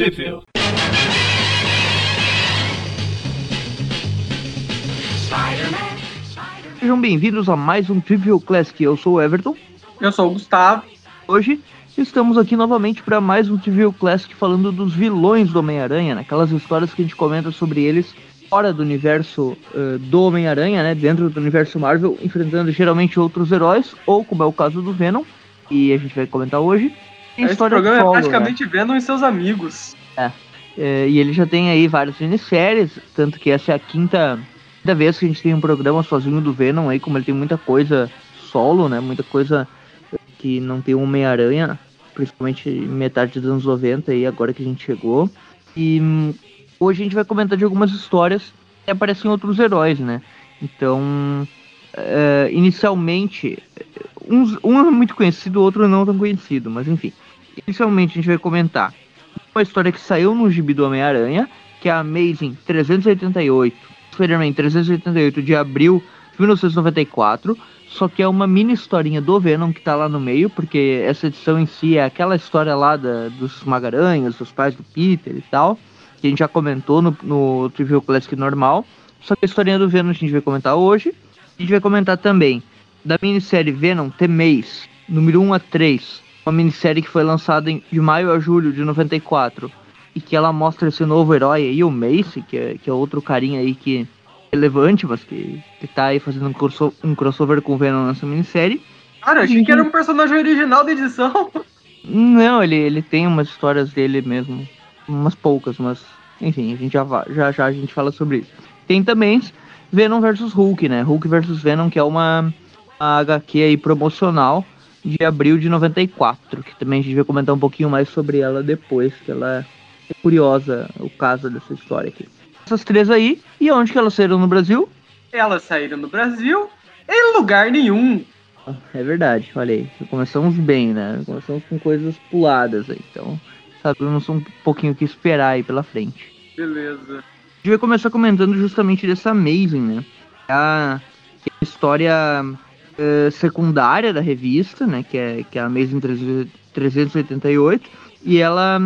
Sheffield. Sejam bem-vindos a mais um Trivial Classic. Eu sou o Everton. Eu sou o Gustavo. Hoje estamos aqui novamente para mais um Trivial Classic falando dos vilões do Homem-Aranha, né? aquelas histórias que a gente comenta sobre eles fora do universo uh, do Homem-Aranha, né? Dentro do universo Marvel, enfrentando geralmente outros heróis, ou como é o caso do Venom, e a gente vai comentar hoje. Tem Esse programa é solo, é praticamente né? Venom e seus amigos. É. é. E ele já tem aí várias miniférias, tanto que essa é a quinta da vez que a gente tem um programa sozinho do Venom aí, como ele tem muita coisa solo, né? Muita coisa que não tem Homem-Aranha, principalmente metade dos anos 90 aí, agora que a gente chegou. E hum, hoje a gente vai comentar de algumas histórias que aparecem outros heróis, né? Então, uh, inicialmente, uns, um é muito conhecido, o outro não tão conhecido, mas enfim. Inicialmente a gente vai comentar uma história que saiu no gibi do Homem-Aranha, que é a Amazing 388 Spider-Man 388 de abril de 1994, só que é uma mini historinha do Venom que tá lá no meio, porque essa edição em si é aquela história lá da, dos Magaranhas, dos pais do Peter e tal, que a gente já comentou no, no Trivial Classic normal, só que a historinha do Venom a gente vai comentar hoje. A gente vai comentar também da minissérie Venom The Maze, número 1 a 3, uma minissérie que foi lançada em, de maio a julho de 94, e que ela mostra esse novo herói aí, o Mace, que é, que é outro carinha aí que é relevante, mas que, que tá aí fazendo um, crosso, um crossover com o Venom nessa minissérie. Cara, achei que era um personagem original da edição. Não, ele, ele tem umas histórias dele mesmo, umas poucas, mas enfim, a gente já, já, já a gente fala sobre isso. Tem também Venom versus Hulk, né? Hulk versus Venom, que é uma, uma HQ aí promocional de abril de 94, que também a gente vai comentar um pouquinho mais sobre ela depois, que ela é curiosa o caso dessa história aqui. Essas três aí, e onde que elas saíram no Brasil? Elas saíram no Brasil em lugar nenhum. É verdade, olha aí. Começamos bem, né? Começamos com coisas puladas aí. Então, sabemos um pouquinho o que esperar aí pela frente. Beleza. A gente vai começar comentando justamente dessa Amazing, né? A, a história uh, secundária da revista, né? Que é, que é a Amazing 388. E ela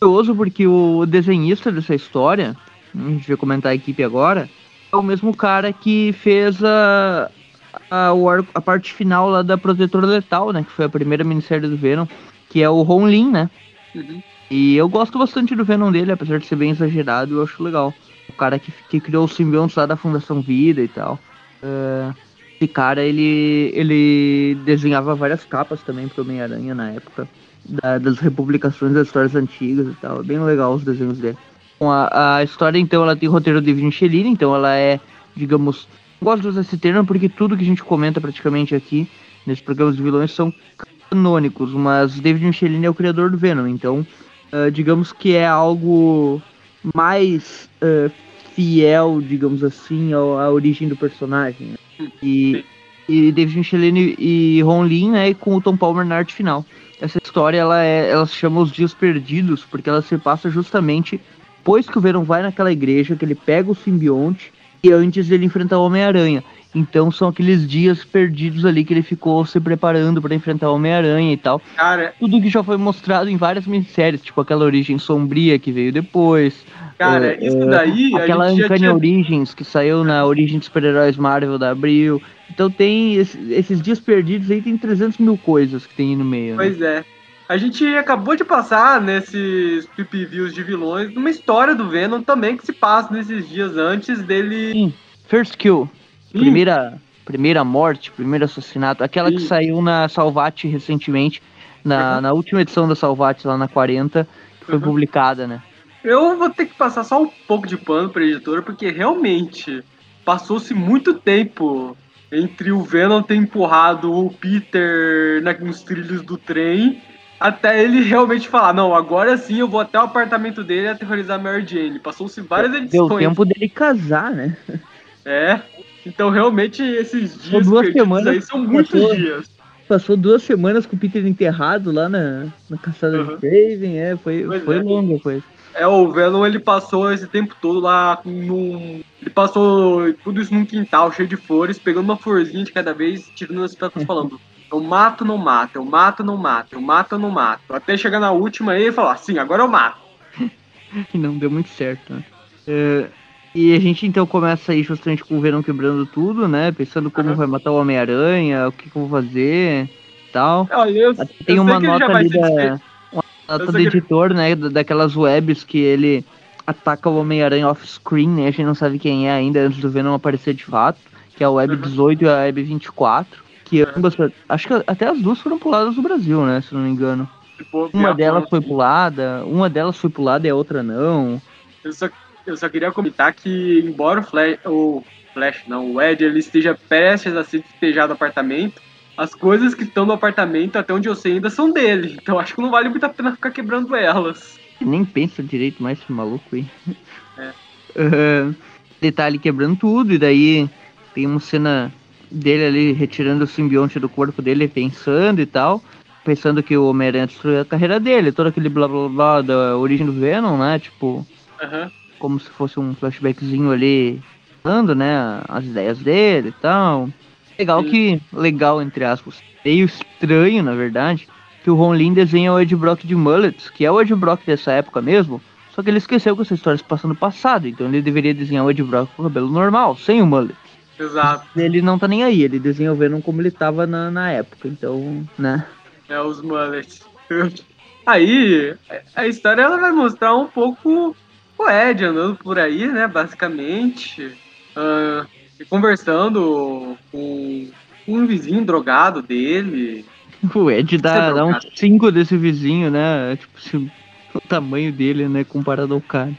curioso porque o desenhista dessa história, a gente vai comentar a equipe agora, é o mesmo cara que fez a, a, a parte final lá da Protetora Letal, né? Que foi a primeira minissérie do Venom, que é o Ron Lin, né? Uhum. E eu gosto bastante do Venom dele, apesar de ser bem exagerado, eu acho legal. O cara que, que criou os simbiontes lá da Fundação Vida e tal. Uh, esse cara, ele, ele desenhava várias capas também pro Homem-Aranha na época da, das republicações das histórias antigas e tal. Bem legal os desenhos dele. Bom, a, a história, então, ela tem roteiro de Michelin, então ela é, digamos... Gosto de usar esse termo porque tudo que a gente comenta praticamente aqui, nesses programas de vilões, são canônicos, mas David Michelin é o criador do Venom, então uh, digamos que é algo mais uh, fiel, digamos assim, ao, à origem do personagem. E, e David Michelin e Ron Lin, né, com o Tom Palmer na arte final essa história ela, é, ela se chama Os Dias Perdidos, porque ela se passa justamente depois que o Venom vai naquela igreja, que ele pega o simbionte e antes dele enfrentar o Homem-Aranha. Então são aqueles dias perdidos ali que ele ficou se preparando para enfrentar o Homem-Aranha e tal. Cara, tudo que já foi mostrado em várias minisséries, tipo aquela origem sombria que veio depois. Cara, é, isso daí. Aquela Uncanny tinha... Origins que saiu na origem de super-heróis Marvel da Abril. Então tem esses dias perdidos aí, tem 300 mil coisas que tem aí no meio. Né? Pois né? é. A gente acabou de passar nesses PPVs de vilões numa história do Venom também que se passa nesses dias antes dele. Sim. First Kill. Sim. Primeira, primeira morte, primeiro assassinato. Aquela Sim. que saiu na Salvati recentemente, na, uhum. na última edição da Salvati, lá na 40, que foi uhum. publicada, né? Eu vou ter que passar só um pouco de pano pra editora, porque realmente passou-se muito tempo entre o Venom ter empurrado o Peter nos trilhos do trem até ele realmente falar, não, agora sim eu vou até o apartamento dele aterrorizar a Mary Jane. Passou-se várias edições. Deu tempo dele casar, né? É. Então realmente esses dias duas semanas, aí são muitos passou, dias. Passou duas semanas com o Peter enterrado lá na, na caçada uhum. de Craven, é, foi, foi é. longa coisa. É, o Venom ele passou esse tempo todo lá num. Ele passou tudo isso num quintal cheio de flores, pegando uma florzinha de cada vez, tirando as pétalas falando. Eu mato, não mato, eu mato, não mato, eu mato, não mato. Até chegar na última aí e falar, assim, agora eu mato. e não deu muito certo, né? É, e a gente então começa aí justamente com o Venom quebrando tudo, né? Pensando como uhum. vai matar o Homem-Aranha, o que, que eu vou fazer e tal. Olha, eu, Tem eu uma nota ali da. Uma nota do editor, né? Daquelas webs que ele ataca o Homem-Aranha off-screen, né? A gente não sabe quem é ainda antes do Venom aparecer de fato. Que é a Web 18 uhum. e a Web 24. Que ambas. Acho que até as duas foram puladas no Brasil, né? Se não me engano. Uma delas foi pulada, uma delas foi pulada e a outra não. Eu só eu só queria comentar que, embora o Flash, o Flash, não, o Ed, ele esteja prestes a se despejar do apartamento, as coisas que estão no apartamento, até onde eu sei, ainda são dele. Então acho que não vale muito a pena ficar quebrando elas. Nem pensa direito mais esse maluco aí. É. Uh, detalhe quebrando tudo, e daí tem uma cena dele ali retirando o simbionte do corpo dele, pensando e tal. Pensando que o Homem-Aranha destruiu a carreira dele, todo aquele blá blá blá da origem do Venom, né? Tipo. Uhum como se fosse um flashbackzinho ali, falando, né, as ideias dele e tal. Legal que, legal entre aspas, meio estranho, na verdade, que o Ron Lin desenha o Ed Brock de mullets, que é o Ed Brock dessa época mesmo, só que ele esqueceu que essa história se passa no passado, então ele deveria desenhar o Ed Brock com o cabelo normal, sem o mullet. Exato. Ele não tá nem aí, ele desenha o Venom como ele tava na, na época, então, né? É, os mullets. Aí, a história ela vai mostrar um pouco o Ed andando por aí, né, basicamente, uh, e conversando com um vizinho drogado dele. O Ed dá, dá uns 5 desse vizinho, né? Tipo, se, o tamanho dele, né, comparado ao cara.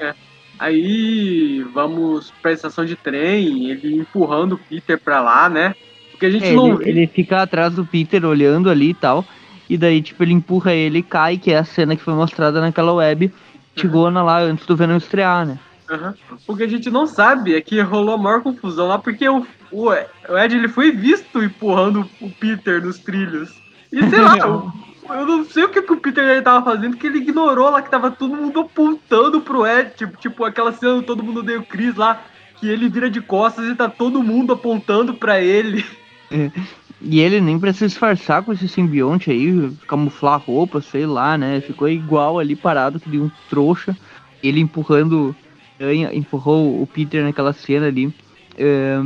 É. Aí vamos pra estação de trem, ele empurrando o Peter pra lá, né? Porque a gente é, não. Ele, ele fica atrás do Peter olhando ali e tal. E daí, tipo, ele empurra ele e cai, que é a cena que foi mostrada naquela web chegou na lá antes do Venom estrear, né? Uhum. O que a gente não sabe é que rolou a maior confusão lá, porque o, o, Ed ele foi visto empurrando o Peter nos trilhos. E sei lá, eu, eu não sei o que, que o Peter ele tava fazendo, que ele ignorou lá que tava todo mundo apontando pro Ed. Tipo, tipo aquela cena do Todo Mundo o Chris lá, que ele vira de costas e tá todo mundo apontando pra ele. E ele nem precisa disfarçar com esse simbionte aí, camuflar roupa, sei lá, né? Ficou igual ali parado que de um trouxa. Ele empurrando, empurrou o Peter naquela cena ali. É,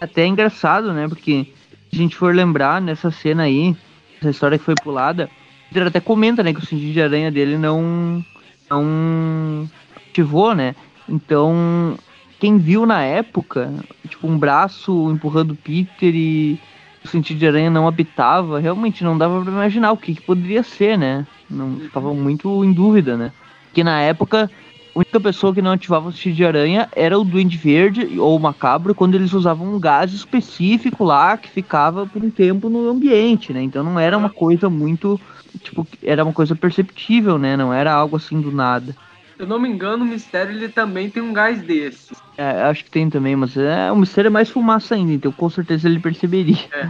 até é engraçado, né? Porque se a gente for lembrar nessa cena aí, essa história que foi pulada, o Peter até comenta, né, que o sentido de aranha dele não, não ativou, né? Então, quem viu na época, tipo, um braço empurrando o Peter e o sentido de aranha não habitava, realmente não dava para imaginar o que, que, poderia ser, né? Não estava muito em dúvida, né? Que na época a única pessoa que não ativava o sentido de aranha era o Duende Verde ou o Macabro quando eles usavam um gás específico lá que ficava por um tempo no ambiente, né? Então não era uma coisa muito tipo era uma coisa perceptível, né? Não era algo assim do nada. Se eu não me engano, o mistério ele também tem um gás desse. É, acho que tem também, mas é, o mistério é mais fumaça ainda, então com certeza ele perceberia. É.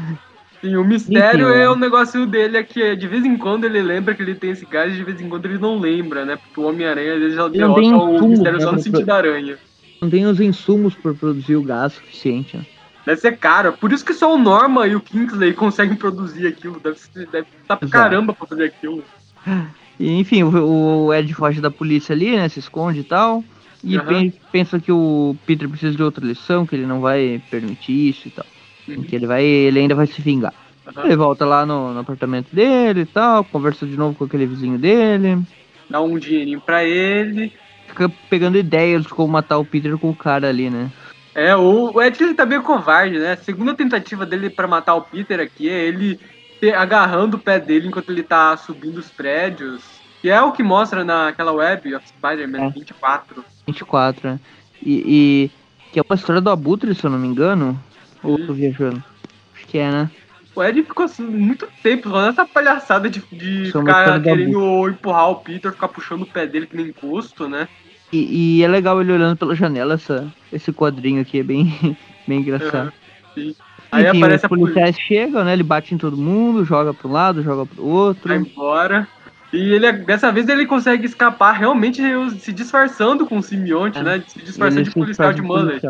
Sim, o mistério Enfim, é, é o negócio dele é que de vez em quando ele lembra que ele tem esse gás e de vez em quando ele não lembra, né? Porque o Homem-Aranha às vezes já derrota o mistério né, só no sentido da aranha. Não tem os insumos para produzir o gás suficiente, né? Deve ser caro. Por isso que só o Norma e o Kingsley conseguem produzir aquilo. Deve, deve estar pra caramba pra fazer aquilo. E, enfim, o, o Ed foge da polícia ali, né? Se esconde e tal. E uhum. pensa que o Peter precisa de outra lição, que ele não vai permitir isso e tal. Uhum. Que ele vai. ele ainda vai se vingar. Uhum. Ele volta lá no, no, apartamento dele e tal, conversa de novo com aquele vizinho dele. Dá um dinheirinho pra ele. Fica pegando ideias de como matar o Peter com o cara ali, né? É, o, o Ed ele tá meio covarde, né? A segunda tentativa dele para matar o Peter aqui é ele agarrando o pé dele enquanto ele tá subindo os prédios. Que é o que mostra naquela web of Spider-Man é. 24. 24, né? E, e, que é uma história do Abutre, se eu não me engano. Ou tô viajando? Acho que é, né? O Ed ficou assim, muito tempo falando essa palhaçada de, de ficar querendo empurrar o Peter, ficar puxando o pé dele que nem encosto, né? E, e, é legal ele olhando pela janela, essa, esse quadrinho aqui é bem, bem engraçado. Uhum, Aí Enfim, aparece os policiais chegam, né? Ele bate em todo mundo, joga para um lado, joga para o outro. Vai embora. E ele, dessa vez ele consegue escapar realmente se disfarçando com o simbionte, é. né? Se disfarçando de policial de mullet.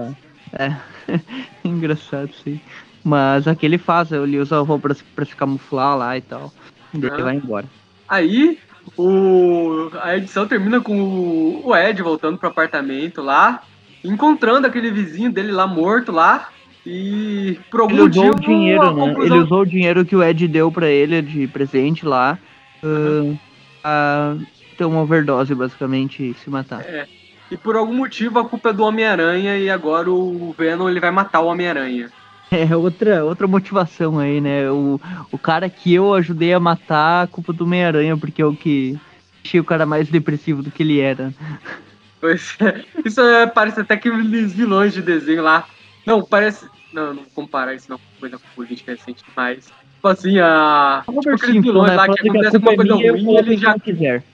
É, engraçado sim. Mas aqui ele faz, ele usa a roupa pra, se- pra se camuflar lá e tal. E daí ele vai embora. Aí o, a edição termina com o, o Ed voltando pro apartamento lá, encontrando aquele vizinho dele lá morto lá. E por algum Ele usou motivo. o dinheiro, né? conclusão- Ele usou o dinheiro que o Ed deu pra ele de presente lá. ah, a ter uma overdose, basicamente, e se matar. E por algum motivo a culpa é do Homem-Aranha e agora o Venom ele vai matar o Homem-Aranha. É outra, outra motivação aí, né? O, o cara que eu ajudei a matar, a culpa do Homem-Aranha, porque é o que deixei o cara mais depressivo do que ele era. Pois é, isso é, parece até que aqueles vilões de desenho lá. Não, parece. Não, não comparar isso não com coisa política recente demais. Tipo assim, a. Tipo aqueles Simpson, vilões né? lá que acontece culpa alguma é coisa minha, ruim, ele quem já quiser.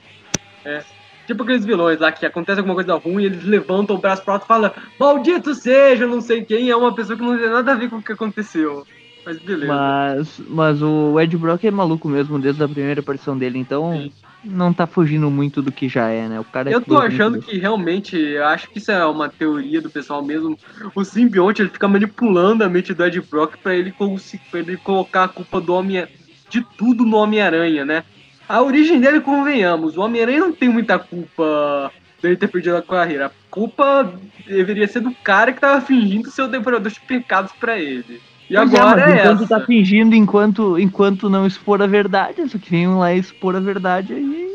Tipo aqueles vilões lá que acontece alguma coisa ruim, eles levantam o braço pro alto e falam Maldito seja, não sei quem, é uma pessoa que não tem nada a ver com o que aconteceu. Mas beleza. Mas, mas o Ed Brock é maluco mesmo desde a primeira aparição dele, então Sim. Não tá fugindo muito do que já é, né? O cara é Eu tô achando que realmente, eu acho que isso é uma teoria do pessoal mesmo. O simbionte ele fica manipulando a mente do Ed Brock pra ele, consi- pra ele colocar a culpa do homem de tudo no Homem-Aranha, né? A origem dele, convenhamos, o Homem-Aranha não tem muita culpa dele ter perdido a carreira. A culpa deveria ser do cara que tava fingindo ser o devorador de pecados pra ele. E Pois agora é, é, enquanto essa. tá fingindo, enquanto, enquanto não expor a verdade, só que vem um lá expor a verdade aí.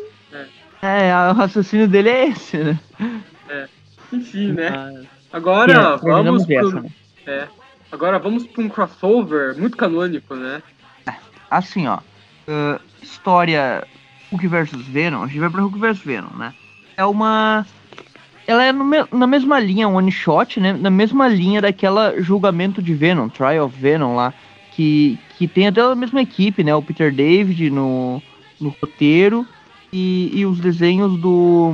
É. o raciocínio dele é esse, né? Enfim, né? Mas- Agora É, vamos pro... essa, né? É. Agora vamos pra um crossover muito canônico, né? Assim, ó. ah, história Hulk vs Venom, a gente vai pra Hulk vs Venom, né? É uma. Ela é me- na mesma linha, one shot, né? Na mesma linha daquela julgamento de Venom, Trial of Venom lá. Que, que tem até a mesma equipe, né? O Peter David no, no roteiro e, e os desenhos do.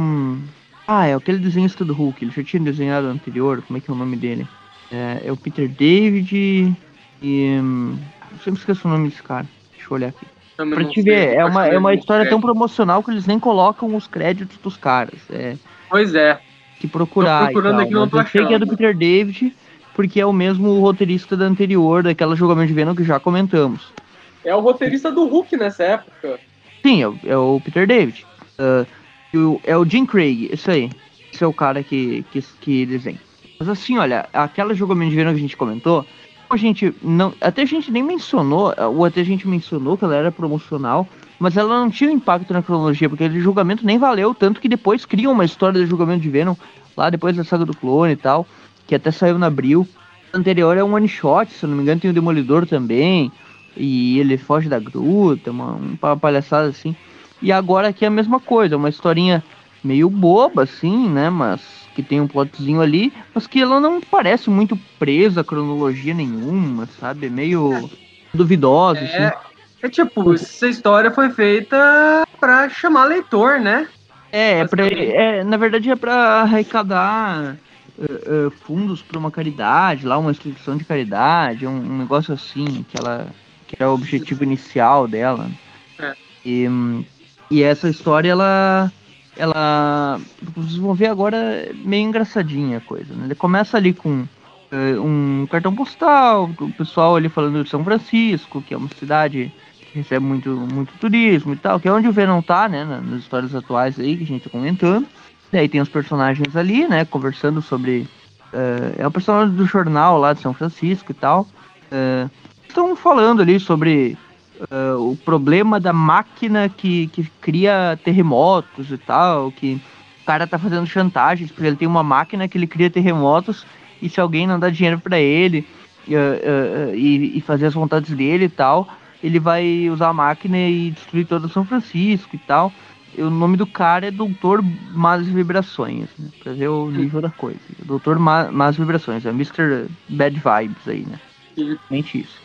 Ah, é aquele desenhista do Hulk, ele já tinha desenhado anterior, como é que é o nome dele? É, é o Peter David e. hum, Eu sempre esqueço o nome desse cara. Deixa eu olhar aqui. Também Pra te sei, ver, é uma, é uma história tão crédito. promocional que eles nem colocam os créditos dos caras. É Pois é. Que procurar. Tô procurando aqui, eu sei que é do. Peter David, porque é o mesmo roteirista da anterior, daquela julgamento de Venom que já comentamos. É o roteirista do Hulk nessa época. Sim, é, o- é o Peter David. Ah, o- é o Jim Craig, isso aí. Esse é o cara que, que, que desenha. Mas assim, olha, aquela julgamento de Venom que a gente comentou, a gente não. Até a gente nem mencionou, ou até a gente mencionou que ela era promocional, mas ela não tinha impacto na cronologia, porque aquele julgamento nem valeu, tanto que depois criam uma história do julgamento de Venom, lá depois da saga do clone e tal, que até saiu na Abril. O anterior é um one shot, se eu não me engano, tem o Demolidor também. E ele foge da gruta, uma, uma palhaçada assim. E agora aqui é a mesma coisa, uma historinha meio boba, assim, né? Mas que tem um plotzinho ali, mas que ela não parece muito presa a cronologia nenhuma, sabe? É meio duvidosa, assim. É, tipo, essa história foi feita pra chamar leitor, né? É, é, pra, é na verdade é pra arrecadar eh, eh, fundos pra uma caridade, lá uma instituição de caridade, um, um negócio assim, que ela que era o objetivo inicial dela. É. E, e essa história ela ela vocês vão ver agora meio engraçadinha a coisa, né? Ele começa ali com eh, um cartão postal, o pessoal ali falando de São Francisco, que é uma cidade recebe muito, muito turismo e tal, que é onde o Venom tá, né, na- nas histórias atuais aí que a gente tá comentando. Daí tem os personagens ali, né, conversando sobre... eh, é o personagem do jornal lá de São Francisco e tal. eh, Estão falando ali sobre eh, o problema da máquina que, que cria terremotos e tal, que o cara tá fazendo chantagens, porque ele tem uma máquina que ele cria terremotos e se alguém não dá dinheiro pra ele eh, e, e fazer as vontades dele e tal, ele vai usar a máquina e destruir todo São Francisco e tal. E o nome do cara é Doutor Más Vibrações, né? Pra ver o nível da coisa. Doutor Más Vibrações, é Mr. Bad Vibes aí, né? Mente isso.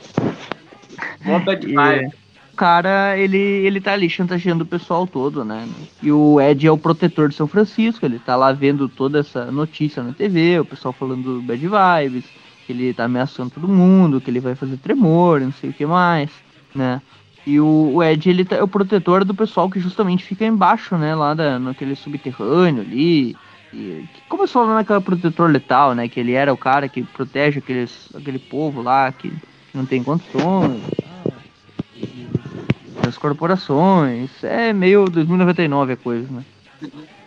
Mó bad E, vibe. o cara, ele, ele tá ali chantageando o pessoal todo, né? E o Ed é o protetor de São Francisco, ele tá lá vendo toda essa notícia na TV, o pessoal falando bad vibes, que ele tá ameaçando todo mundo, que ele vai fazer tremor, não sei o que mais, né? E o, o Ed, ele tá, é o protetor do pessoal que justamente fica embaixo, né? Lá da, naquele subterrâneo ali. E, que começou lá naquela protetor letal, né? Que ele era o cara que protege aqueles, aquele povo lá, que não tem condições, das corporações, é meio 2099 a coisa, né?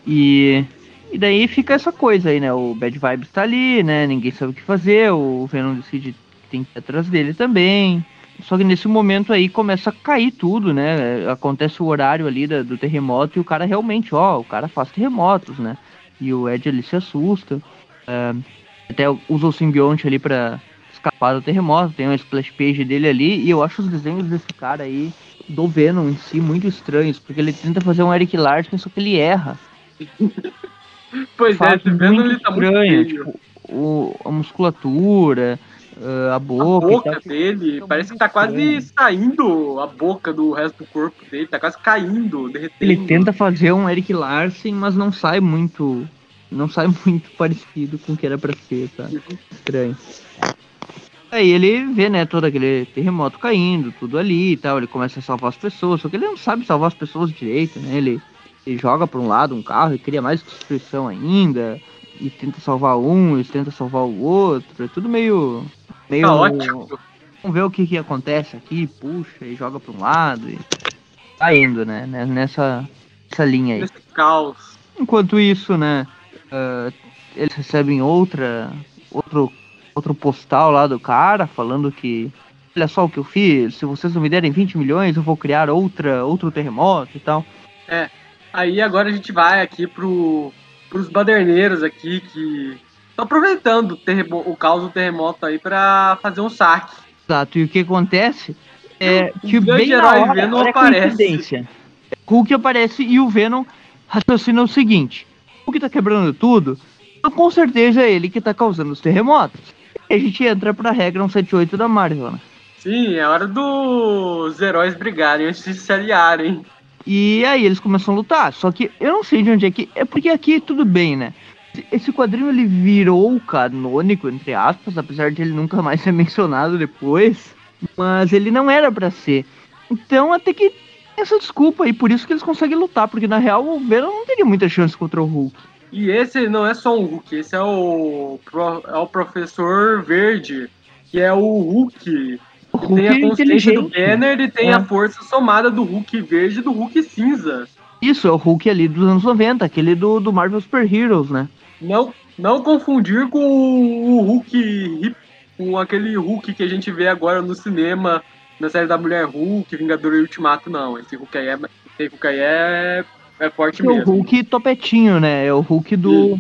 E, e daí fica essa coisa aí, né? O Bad Vibes tá ali, né? Ninguém sabe o que fazer, o Venom decide que tem que ir atrás dele também. Só que nesse momento aí começa a cair tudo, né? Acontece o horário ali da, do terremoto e o cara realmente, ó, o cara faz terremotos, né? E o Ed ali se assusta. É, até usa o simbionte ali pra escapar do terremoto. Tem uma splash page dele ali. E eu acho os desenhos desse cara aí, do Venom em si, muito estranhos. Porque ele tenta fazer um Eric Larson, só que ele erra. pois é, esse Venom ele tá estranho, muito tipo, o, a musculatura, uh, a boca. A boca dele, tá parece que tá quase saindo a boca do resto do corpo dele, tá quase caindo, derretendo. Ele tenta fazer um Eric Larsen, mas não sai muito. Não sai muito parecido com o que era pra ser, tá? Estranho. Aí ele vê, né, todo aquele terremoto caindo, tudo ali e tal, ele começa a salvar as pessoas, só que ele não sabe salvar as pessoas direito, né? Ele, ele joga pra um lado um carro e cria mais destruição ainda, e tenta salvar um, e tenta salvar o outro, é tudo meio Meio. Tá ótimo. Vamos ver o que, que acontece aqui, puxa e joga para um lado e tá indo, né? Nessa, nessa linha aí. Nesse caos. Enquanto isso, né? Uh, eles recebem outra. Outro, outro postal lá do cara falando que. Olha só o que eu fiz, se vocês não me derem 20 milhões, eu vou criar outra, outro terremoto e tal. É. Aí agora a gente vai aqui pro, pros baderneiros aqui que Tô aproveitando o, o caos do terremoto aí para fazer um saque. Exato, e o que acontece é o que o bem herói hora, Venom aparece. Hulk aparece e o Venom raciocina o seguinte: o que tá quebrando tudo, então, com certeza é ele que tá causando os terremotos. E a gente entra pra regra 178 da Marvel, né? Sim, é hora dos heróis brigarem antes de se aliarem. E aí eles começam a lutar. Só que eu não sei de onde é que. É porque aqui tudo bem, né? Esse quadrinho ele virou canônico, entre aspas, apesar de ele nunca mais ser mencionado depois. Mas ele não era para ser. Então até que essa desculpa aí, por isso que eles conseguem lutar, porque na real o Venom não teria muita chance contra o Hulk. E esse não é só um Hulk, esse é o, é o Professor Verde, que é o Hulk. O Hulk tem a consciência do Banner e tem é. a força somada do Hulk verde e do Hulk cinza. Isso, é o Hulk ali dos anos 90, aquele do, do Marvel Super Heroes, né? Não, não confundir com o Hulk, com aquele Hulk que a gente vê agora no cinema, na série da Mulher Hulk, Vingador e Ultimato, não. Esse Hulk aí é, esse Hulk aí é, é forte é mesmo. É o Hulk topetinho, né? É o Hulk do,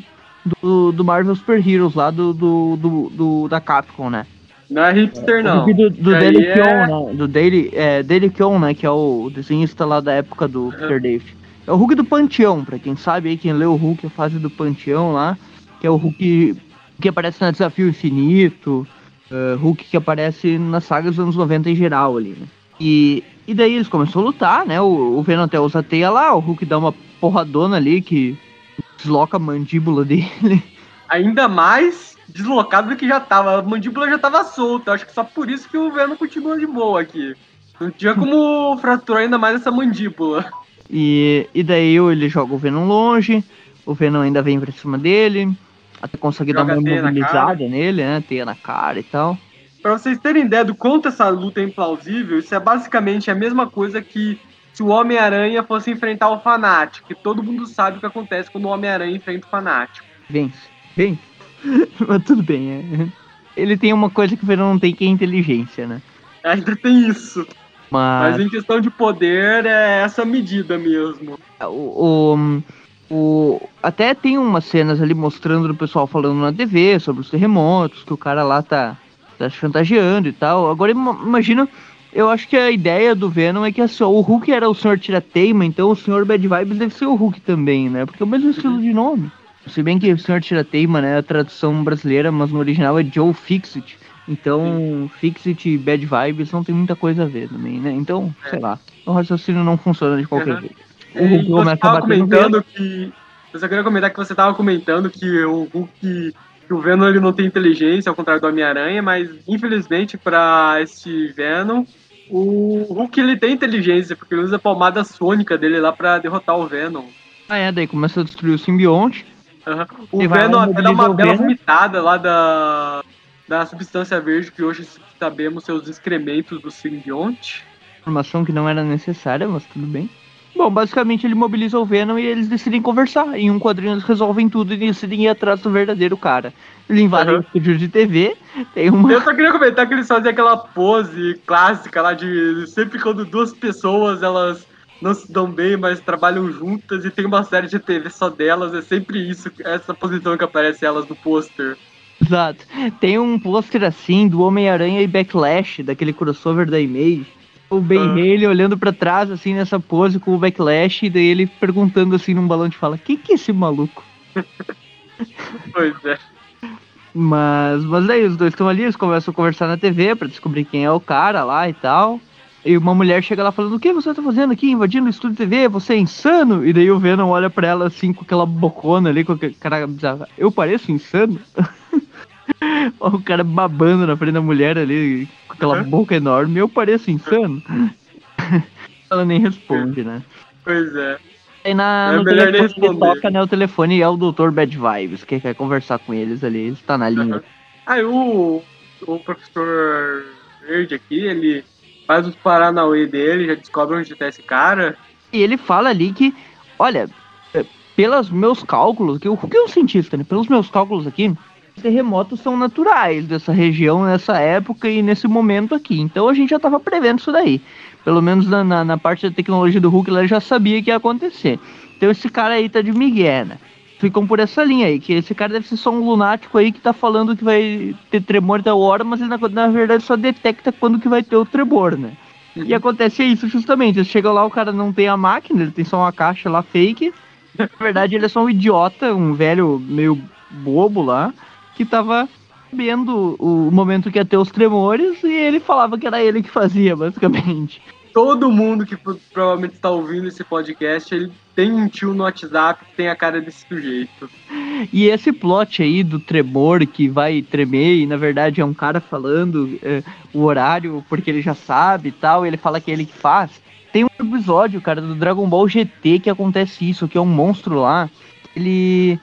do, do, Marvel Super Heroes, lá do, do, do, do da Capcom, né? Não é hipster, não. Do, do Daily é... Kion, né? Do Daily, é, Daily Kion, né? Que é o desenhista lá da época do uhum. Peter David. É o Hulk do Panteão, pra quem sabe aí, quem leu o Hulk, a fase do Panteão lá, que é o Hulk que aparece na Desafio Infinito, uh, Hulk que aparece nas sagas dos anos 90 em geral ali, né? E, e daí eles começam a lutar, né? O, o Venom até usa a teia lá, o Hulk dá uma porradona ali que desloca a mandíbula dele. Ainda mais deslocado do que já tava. A mandíbula já tava solta. Acho que só por isso que o Venom continua de boa aqui. Não tinha como fraturar ainda mais essa mandíbula. E, e daí ele joga o Venom longe, o Venom ainda vem pra cima dele, até conseguir joga dar uma imobilizada nele, né? Teia na cara e tal. Pra vocês terem ideia do quanto essa luta é implausível, isso é basicamente a mesma coisa que se o Homem-Aranha fosse enfrentar o Fanático, que todo mundo sabe o que acontece quando o Homem-Aranha enfrenta o Fanático. Vence, vence. Mas tudo bem, é. Ele tem uma coisa que o Venom não tem, que é inteligência, né? Ainda tem isso. Mas... Mas em questão de poder é essa medida mesmo. O, o, o, até tem umas cenas ali mostrando o pessoal falando na TV sobre os terremotos, que o cara lá tá, tá chantageando e tal. Agora imagina, eu acho que a ideia do Venom é que assim, o Hulk era o Sr. Tirateima, então o Sr. Bad Vibes deve ser o Hulk também, né? Porque é o mesmo estilo de nome. Se bem que o Sr. Tirateima, né, é a tradução brasileira, mas no original é Joe Fixit. Então, Fixit e Bad Vibes não tem muita coisa a ver também, né? Então, sei lá, o raciocínio não funciona de qualquer uhum. jeito. O Hulk começa a bater comentando que. Eu só queria comentar que você estava comentando que o Hulk. Que o Venom ele não tem inteligência, ao contrário do Homem-Aranha, mas infelizmente para esse Venom, o Hulk ele tem inteligência, porque ele usa a palmada sônica dele lá para derrotar o Venom. Ah, é, daí começa a destruir o simbionte. Uhum. O Venom até dá uma bela vomitada lá da, da substância verde que hoje sabemos ser os excrementos do simbionte. Informação que não era necessária, mas tudo bem. Bom, basicamente ele mobiliza o Venom e eles decidem conversar. Em um quadrinho eles resolvem tudo e decidem ir atrás do verdadeiro cara. Ele invade uhum. o estúdio de TV, tem uma... Eu só queria comentar que eles fazem aquela pose clássica lá de sempre quando duas pessoas elas não se dão bem, mas trabalham juntas e tem uma série de TV só delas, é sempre isso, essa posição que aparece elas no pôster. Exato. Tem um pôster assim do Homem-Aranha e Backlash, daquele crossover da Image o Ben ah. Haley olhando para trás, assim, nessa pose com o backlash, e daí ele perguntando assim num balão de fala, quem que é esse maluco? pois é. Mas, mas daí os dois estão ali, eles começam a conversar na TV para descobrir quem é o cara lá e tal. E uma mulher chega lá falando, o que você tá fazendo aqui, invadindo o estúdio de TV? Você é insano? E daí o Venom olha pra ela assim, com aquela bocona ali, com aquele cara bizarro. Eu pareço insano? o cara babando na frente da mulher ali, com aquela boca enorme, eu pareço insano. Ela nem responde, né? Pois é. Aí na, é no telefone ele toca né, o telefone e é o Dr. Bad Vibes, que quer conversar com eles ali, ele está na linha. Uhum. Aí o, o professor Verde aqui, ele faz os Paranauê dele, já descobre onde está esse cara. E ele fala ali que, olha, é, pelos meus cálculos, que o que é um cientista, né? Pelos meus cálculos aqui, terremotos são naturais dessa região nessa época e nesse momento aqui. Então a gente já estava prevendo isso daí. Pelo menos na, na, na, parte da tecnologia do Hulk, ela já sabia que ia acontecer. Então esse cara aí tá de migué, né? Ficam por essa linha aí, que esse cara deve ser só um lunático aí que tá falando que vai ter tremor da hora, mas ele na, na verdade só detecta quando que vai ter o tremor, né? Uhum. E acontece isso justamente. Chega lá, o cara não tem a máquina, ele tem só uma caixa lá fake. Na verdade, ele é só um idiota, um velho meio bobo lá que tava vendo o momento que ia ter os tremores e ele falava que era ele que fazia, basicamente. Todo mundo que provavelmente está ouvindo esse podcast, ele tem um tio no WhatsApp que tem a cara desse sujeito. E esse plot aí do tremor que vai tremer e na verdade é um cara falando é, o horário porque ele já sabe e tal, e ele fala que é ele que faz. Tem um episódio, cara, do Dragon Ball GT que acontece isso, que é um monstro lá. Ele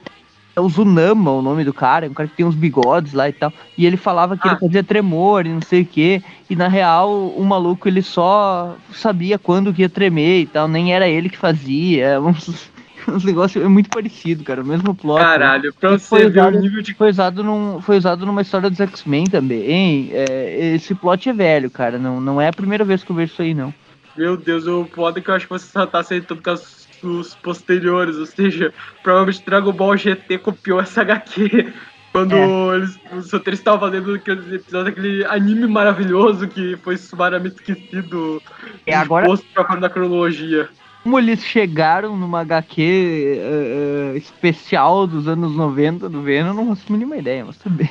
é o Zunama, o nome do cara, um cara que tem uns bigodes lá e tal. E ele falava que ah. ele fazia tremor e não sei o quê. E na real, o maluco ele só sabia quando que ia tremer e tal. Nem era ele que fazia. É uns, uns negócios é muito parecido, cara. O mesmo plot. Né? Caralho, né? pra você ver o nível de. Foi usado, num, foi usado numa história dos X-Men também. É, esse plot é velho, cara. Não, não é a primeira vez que eu vejo isso aí, não. Meu Deus, o foda é que eu acho que você só tá aceitando com as os posteriores, ou seja, provavelmente Dragon Ball GT copiou essa HQ. Quando é. eles, os roteiristas estavam fazendo aquele episódio daquele anime maravilhoso que foi sumariamente esquecido é, agora... pra da cronologia. Como eles chegaram numa HQ uh, uh, especial dos anos 90 do Venom, não faço a mínima ideia, mas tudo bem.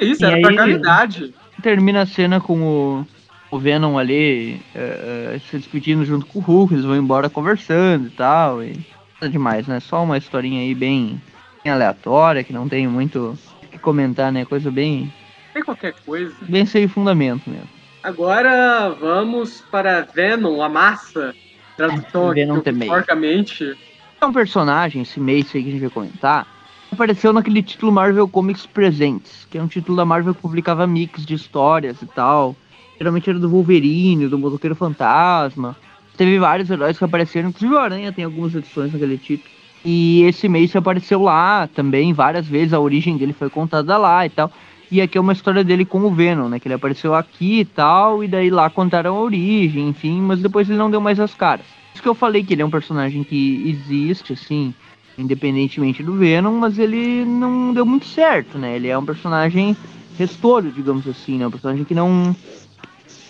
É isso, e era aí, pra caridade. Termina a cena com o, o Venom ali uh, uh, se despedindo junto com o Hulk, eles vão embora conversando e tal. E nada demais, né? Só uma historinha aí bem, bem aleatória, que não tem muito o que comentar, né? Coisa bem. Tem qualquer coisa. Bem sem fundamento mesmo. Agora vamos para Venom, a massa. Tradução é, Venom porcamente. É um personagem, esse mês aí que a gente vai comentar, apareceu naquele título Marvel Comics Presents, que é um título da Marvel que publicava mix de histórias e tal. Geralmente era do Wolverine, do Motoqueiro Fantasma. Teve vários heróis que apareceram, inclusive o Aranha tem algumas edições naquele título. E esse mês apareceu lá também, várias vezes, a origem dele foi contada lá e tal. E aqui é uma história dele com o Venom, né? Que ele apareceu aqui e tal, e daí lá contaram a origem, enfim, mas depois ele não deu mais as caras. Isso que eu falei que ele é um personagem que existe, assim, independentemente do Venom, mas ele não deu muito certo, né? Ele é um personagem restolho, digamos assim, né? Um personagem que não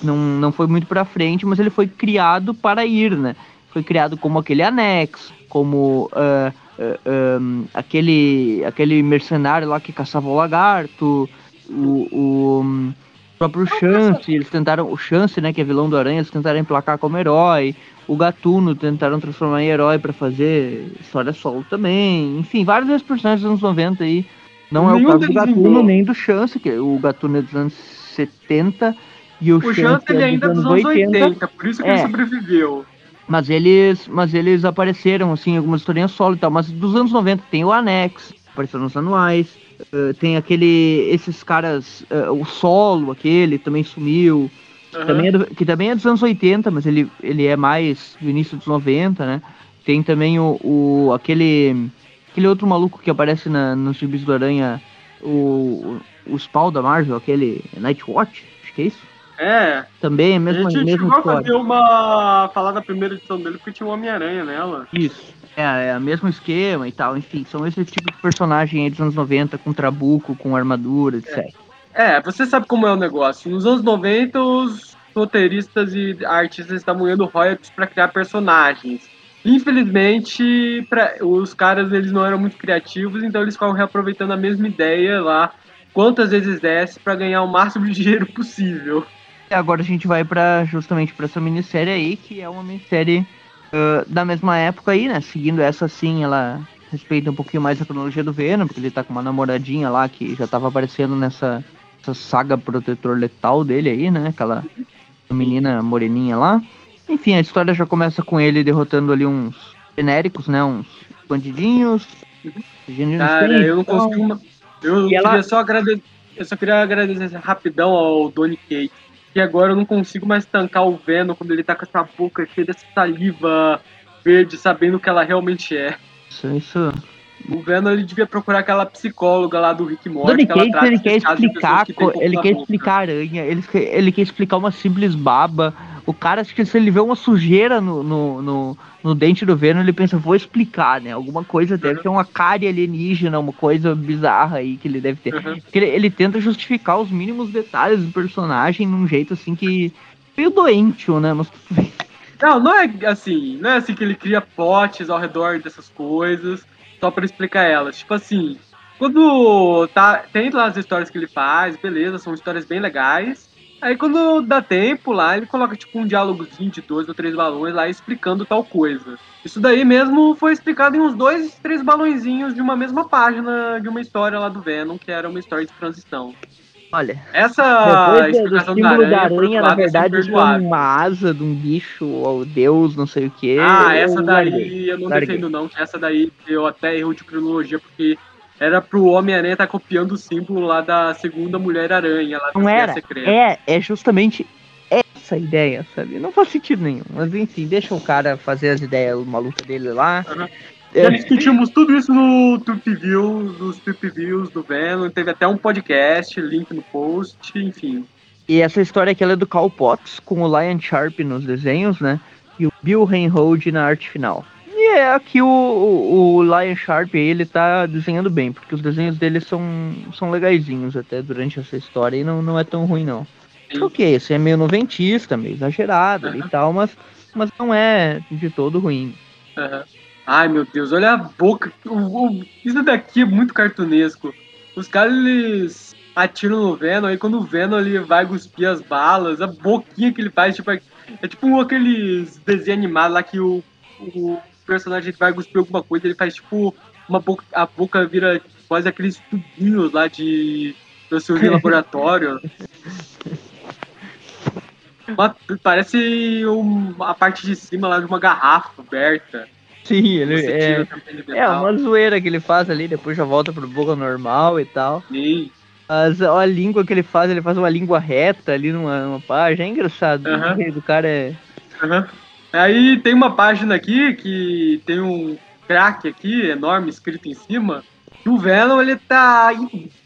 não, não foi muito para frente, mas ele foi criado para ir, né? Foi criado como aquele anexo, como uh, uh, um, aquele, aquele mercenário lá que caçava o lagarto, o, o um, próprio Chance, eles tentaram, o Chance, né, que é vilão do Aranha, eles tentaram emplacar como herói, o Gatuno tentaram transformar em herói para fazer história solo também, enfim, vários desses personagens dos anos 90 aí, não é o caso do Gatuno nem do Chance, que o Gatuno é dos anos 70 e o, o Chance ele é ainda dos anos 80, 80 por isso que é. ele sobreviveu. Mas eles, mas eles apareceram, assim, algumas historinhas solo e tal. Mas dos anos 90 tem o Annex, apareceu nos anuais. Uh, tem aquele. Esses caras. Uh, o solo, aquele, também sumiu. Uhum. Também é do, que também é dos anos 80, mas ele, ele é mais do início dos 90, né? Tem também o, o aquele. Aquele outro maluco que aparece na, nos filmes do Aranha, o, o, o Spawn da Marvel, aquele Nightwatch, acho que é isso. É. Também é mesmo. A gente mesmo chegou a fazer uma. falar da primeira edição dele porque tinha um Homem-Aranha nela. Isso. É, é o mesmo esquema e tal, enfim, são esse tipo de personagem aí dos anos 90, com trabuco, com armadura, etc. É. é, você sabe como é o negócio. Nos anos 90, os roteiristas e artistas estavam ganhando royalties para criar personagens. Infelizmente, pra, os caras eles não eram muito criativos, então eles ficavam reaproveitando a mesma ideia lá, quantas vezes desce, para ganhar o máximo de dinheiro possível. Agora a gente vai para justamente para essa minissérie aí, que é uma minissérie uh, da mesma época aí, né? Seguindo essa sim, ela respeita um pouquinho mais a cronologia do Venom, porque ele tá com uma namoradinha lá que já tava aparecendo nessa, saga protetor letal dele aí, né? Aquela menina moreninha lá. Enfim, a história já começa com ele derrotando ali uns genéricos, né? Uns bandidinhos. Cara, eu não consigo. Eu queria ela... só agradecer. Eu só queria agradecer rapidão ao Donny Kate que agora eu não consigo mais tancar o Venom quando ele tá com essa boca cheia dessa saliva verde, sabendo o que ela realmente é. Isso, isso. O Venom ele devia procurar aquela psicóloga lá do Rick Morty. Donny Cates, ele quer explicar, que ele quer explicar aranha, ele, ele quer explicar uma simples baba, o cara, acho que se ele vê uma sujeira no, no, no, no dente do Venom, ele pensa, vou explicar, né? Alguma coisa deve uhum. ter uma cárie alienígena, uma coisa bizarra aí que ele deve ter. Uhum. Porque ele, ele, tenta justificar os mínimos detalhes do personagem num jeito assim que. meio doente, né? Mas Não, não é assim, não é assim que ele cria potes ao redor dessas coisas, só para explicar elas. Tipo assim, quando tá, tem lá as histórias que ele faz, beleza, são histórias bem legais. Aí quando dá tempo lá, ele coloca tipo um diálogozinho de dois ou três balões lá explicando tal coisa. Isso daí mesmo foi explicado em uns dois, três balõezinhos de uma mesma página de uma história lá do Venom, que era uma história de transição. Olha, essa explicação da aranha, da aranha na verdade, foi uma asa de um bicho, ou Deus, não sei o que. Ah, essa daí eu não larguei. defendo não, que essa daí eu até erro de cronologia, porque era pro Homem-Aranha estar tá copiando o símbolo lá da segunda Mulher-Aranha, lá Não era. É, é justamente essa ideia, sabe? Não faz sentido nenhum. Mas enfim, deixa o cara fazer as ideias malucas dele lá. Uhum. Já discutimos tudo isso no Trip Views, nos Trip Views do Venom. Teve até um podcast, link no post, enfim. E essa história aqui é do Cal Potts, com o Lion Sharp nos desenhos, né? E o Bill Reinhold na arte final. E é aqui o, o, o Lion Sharp ele tá desenhando bem, porque os desenhos dele são, são legaisinhos até durante essa história e não, não é tão ruim não. Ok, esse é meio noventista, meio exagerado uhum. e tal, mas, mas não é de todo ruim. Uhum. Ai meu Deus, olha a boca. O, o, isso daqui é muito cartunesco. Os caras eles atiram no Venom, aí quando o Venom ele vai cuspir as balas, a boquinha que ele faz, tipo, é, é tipo aqueles desenhos animados lá que o, o personagem vai cuspir alguma coisa, ele faz tipo uma boca, a boca vira quase aqueles tubinhos lá de seu de laboratório. Uma, parece um, a parte de cima lá de uma garrafa aberta. Sim, ele é, é uma zoeira que ele faz ali, depois já volta pro boca normal e tal. Sim. Mas a língua que ele faz, ele faz uma língua reta ali numa, numa página, é engraçado. O do cara é. Aí tem uma página aqui que tem um crack aqui, enorme, escrito em cima. E o Venom, ele tá,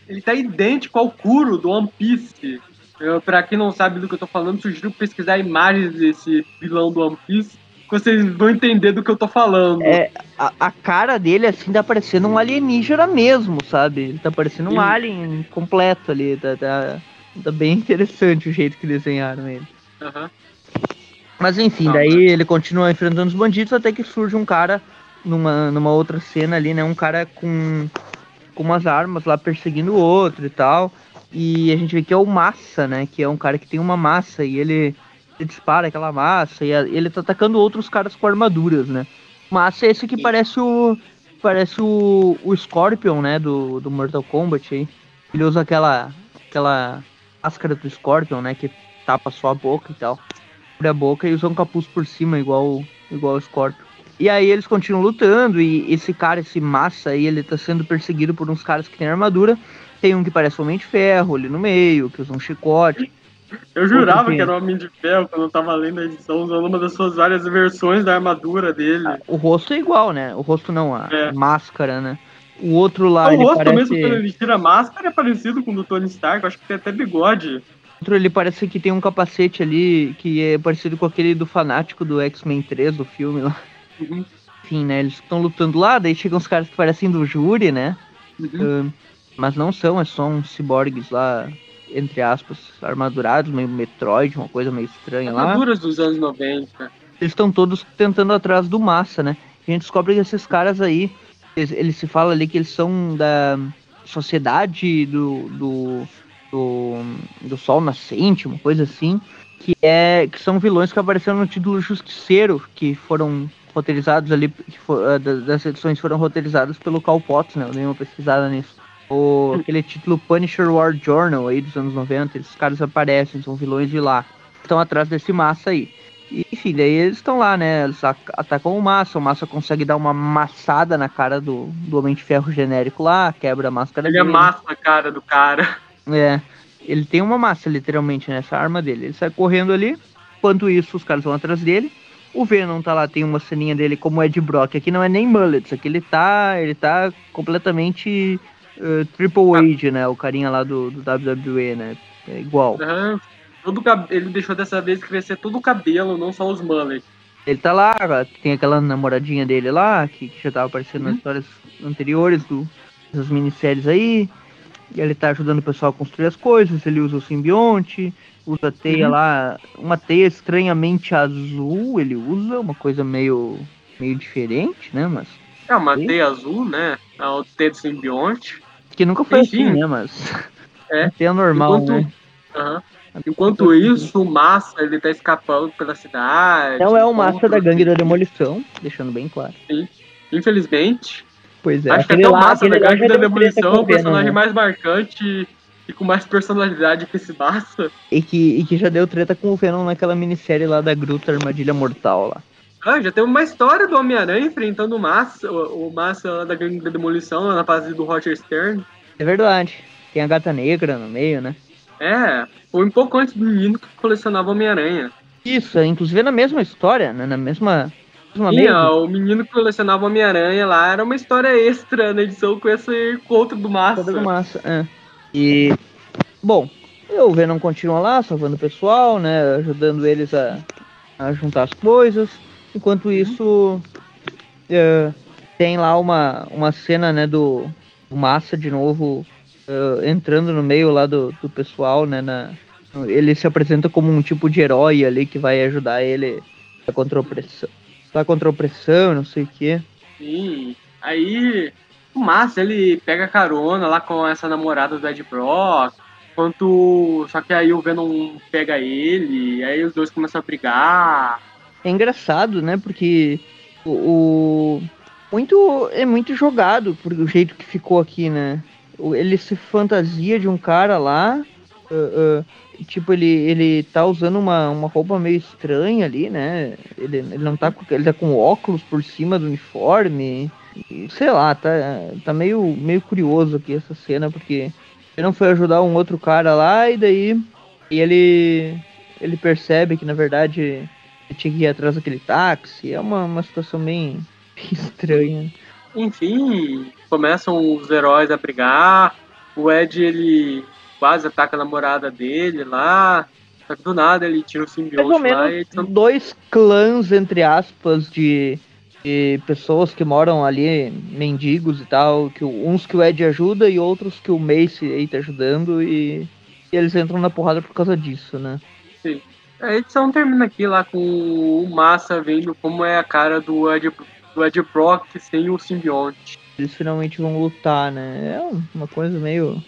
ele tá idêntico ao Kuro do One Piece. Eu, pra quem não sabe do que eu tô falando, sugiro pesquisar imagens desse vilão do One Piece. Vocês vão entender do que eu tô falando. É, a, a cara dele, assim, tá parecendo um alienígena mesmo, sabe? Ele tá parecendo um Sim. alien completo ali. Tá, tá, tá, bem interessante o jeito que desenharam ele. Aham. Uhum. Mas enfim, daí ele continua enfrentando os bandidos até que surge um cara numa, numa outra cena ali, né? Um cara com, com umas armas lá perseguindo o outro e tal. E a gente vê que é o Massa, né? Que é um cara que tem uma massa e ele, ele dispara aquela massa e a, ele tá atacando outros caras com armaduras, né? Massa é esse que parece o. Parece o, o Scorpion, né? Do, do Mortal Kombat aí. Ele usa aquela. aquela máscara do Scorpion, né? Que tapa só a boca e tal abre a boca e usa um capuz por cima, igual, igual o Scorpio. E aí eles continuam lutando e esse cara, esse massa aí, ele tá sendo perseguido por uns caras que têm armadura. Tem um que parece um homem de ferro ali no meio, que usa um chicote. Eu jurava que era um homem de ferro quando eu tava lendo a edição, usando uma das suas várias versões da armadura dele. Ah, o rosto é igual, né? O rosto não, a é. máscara, né? O outro lá. O rosto parece... mesmo quando ele tira a máscara é parecido com o do Tony Stark, eu acho que tem até bigode. O outro ele parece que tem um capacete ali que é parecido com aquele do fanático do X-Men 3 do filme lá. Uhum. Enfim, né? Eles estão lutando lá, daí chegam os caras que parecem do júri, né? Uhum. Uh, mas não são, é só uns ciborgues lá, entre aspas, armadurados, meio Metroid, uma coisa meio estranha lá. Armaduras dos anos 90. Eles estão todos tentando atrás do massa, né? A gente descobre que esses caras aí, eles, eles se fala ali que eles são da sociedade do, do, do, do Sol Nascente, uma coisa assim, que é que são vilões que apareceram no título Justiceiro, que foram roteirizados ali, que for, uh, das edições foram roteirizadas pelo Cal Potts, né? Eu dei uma pesquisada nisso. O, aquele título Punisher War Journal aí dos anos 90, esses caras aparecem, são vilões de lá. Estão atrás desse massa aí. E, enfim, daí eles estão lá, né? Eles atacam o Massa, o Massa consegue dar uma massada na cara do, do Homem de Ferro genérico lá, quebra a máscara ele é dele. Ele amassa a cara do cara. É. Ele tem uma massa, literalmente, nessa arma dele. Ele sai correndo ali. Enquanto isso, os caras vão atrás dele. O Venom tá lá, tem uma ceninha dele como Ed Brock. Aqui não é nem mullets, aqui ele tá, ele tá completamente uh, Triple ah. Age, né? O carinha lá do, do WWE, né? É igual. Uhum. Todo, ele deixou dessa vez crescer todo o cabelo, não só os mullets. Ele tá lá, tem aquela namoradinha dele lá, que, que já tava aparecendo uhum. nas histórias anteriores do, das minisséries aí. E ele tá ajudando o pessoal a construir as coisas, ele usa o simbionte, usa a teia uhum. lá, uma teia estranhamente azul, ele usa, uma coisa meio, meio diferente, né? Mas. É uma teia azul, né? É o teia do simbionte. Que nunca foi Enfim. assim, né? Mas. É. Teia normal, Enquanto... né? Uhum. Enquanto isso, o Massa ele tá escapando pela cidade. Não é o Massa da gangue da demolição, deixando bem claro. Sim. Infelizmente. Pois é. Acho que até o Massa da gangue da demolição é o personagem né? mais marcante e com mais personalidade que esse Massa. E que, e que já deu treta com o Venom naquela minissérie lá da Gruta Armadilha Mortal lá. Ah, já tem uma história do Homem-Aranha enfrentando o Massa, o, o Massa da gangue da demolição na fase do Roger Stern. É verdade. Tem a gata negra no meio, né? É, foi um pouco antes do menino que colecionava Homem-Aranha. Isso, inclusive na mesma história, né? Na mesma. Ó, o menino que colecionava Homem-Aranha lá era uma história extra na edição com esse encontro do Massa. do Massa, é. E. Bom, o Venom continua lá, salvando o pessoal, né? Ajudando eles a, a juntar as coisas. Enquanto uhum. isso. É, tem lá uma, uma cena, né, do, do Massa de novo uh, entrando no meio lá do, do pessoal, né? Na, ele se apresenta como um tipo de herói ali que vai ajudar ele a contra a opressão. Tá contra a opressão, não sei o quê. Sim. Aí o Márcio ele pega carona lá com essa namorada do Ed Brock. Enquanto. Só que aí o Venom pega ele, aí os dois começam a brigar. É engraçado, né? Porque o, o. muito. É muito jogado por o jeito que ficou aqui, né? ele se fantasia de um cara lá. Uh, uh, tipo, ele, ele tá usando uma, uma roupa meio estranha ali, né? Ele, ele não tá com. Ele tá com óculos por cima do uniforme. E, sei lá, tá, tá meio, meio curioso aqui essa cena, porque ele não foi ajudar um outro cara lá e daí e ele. ele percebe que na verdade ele tinha que ir atrás daquele táxi. É uma, uma situação bem estranha. Enfim, começam os heróis a brigar. O Ed, ele quase ataca a namorada dele lá. Só que do nada ele tira o simbionte Mais lá. E tão... Dois clãs, entre aspas, de, de pessoas que moram ali, mendigos e tal. Que, uns que o Ed ajuda e outros que o Mace aí tá ajudando. E, e eles entram na porrada por causa disso, né? Sim. A edição termina aqui lá com o Massa vendo como é a cara do Ed, do Ed Brock sem o simbionte eles finalmente vão lutar, né? É uma coisa meio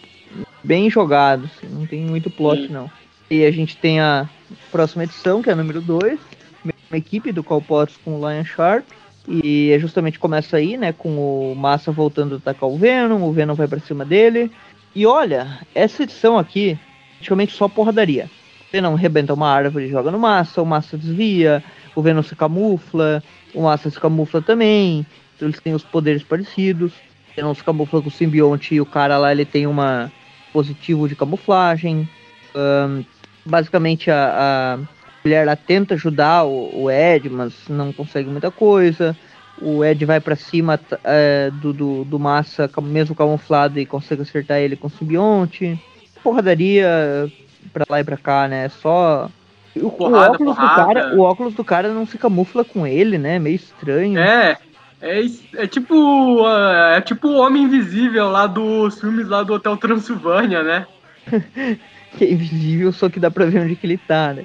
bem jogado, assim, não tem muito plot Sim. não. E a gente tem a próxima edição, que é a número 2, mesma equipe do Call Potts com o Lion Sharp. E é justamente começa aí, né, com o Massa voltando a atacar o Venom, o Venom vai para cima dele. E olha, essa edição aqui, praticamente só porradaria. O Venom rebenta uma árvore e joga no Massa, o Massa desvia, o Venom se camufla, o Massa se camufla também, então eles têm os poderes parecidos. O Venom se camufla com o simbionte e o cara lá ele tem uma positivo de camuflagem. Um, basicamente a, a, mulher lá tenta ajudar o, o, Ed, mas não consegue muita coisa. O Ed vai para cima é, do, do, do, Massa, mesmo camuflado, e consegue acertar ele com o simbionte. Porradaria pra lá e pra cá, né? Só. O, porrada, o óculos porrada. do cara, o óculos do cara não se camufla com ele, né? Meio estranho. É, é, é tipo. É tipo o Homem Invisível lá dos filmes lá do Hotel Transilvânia, né? que é invisível, só que dá pra ver onde que ele tá, né?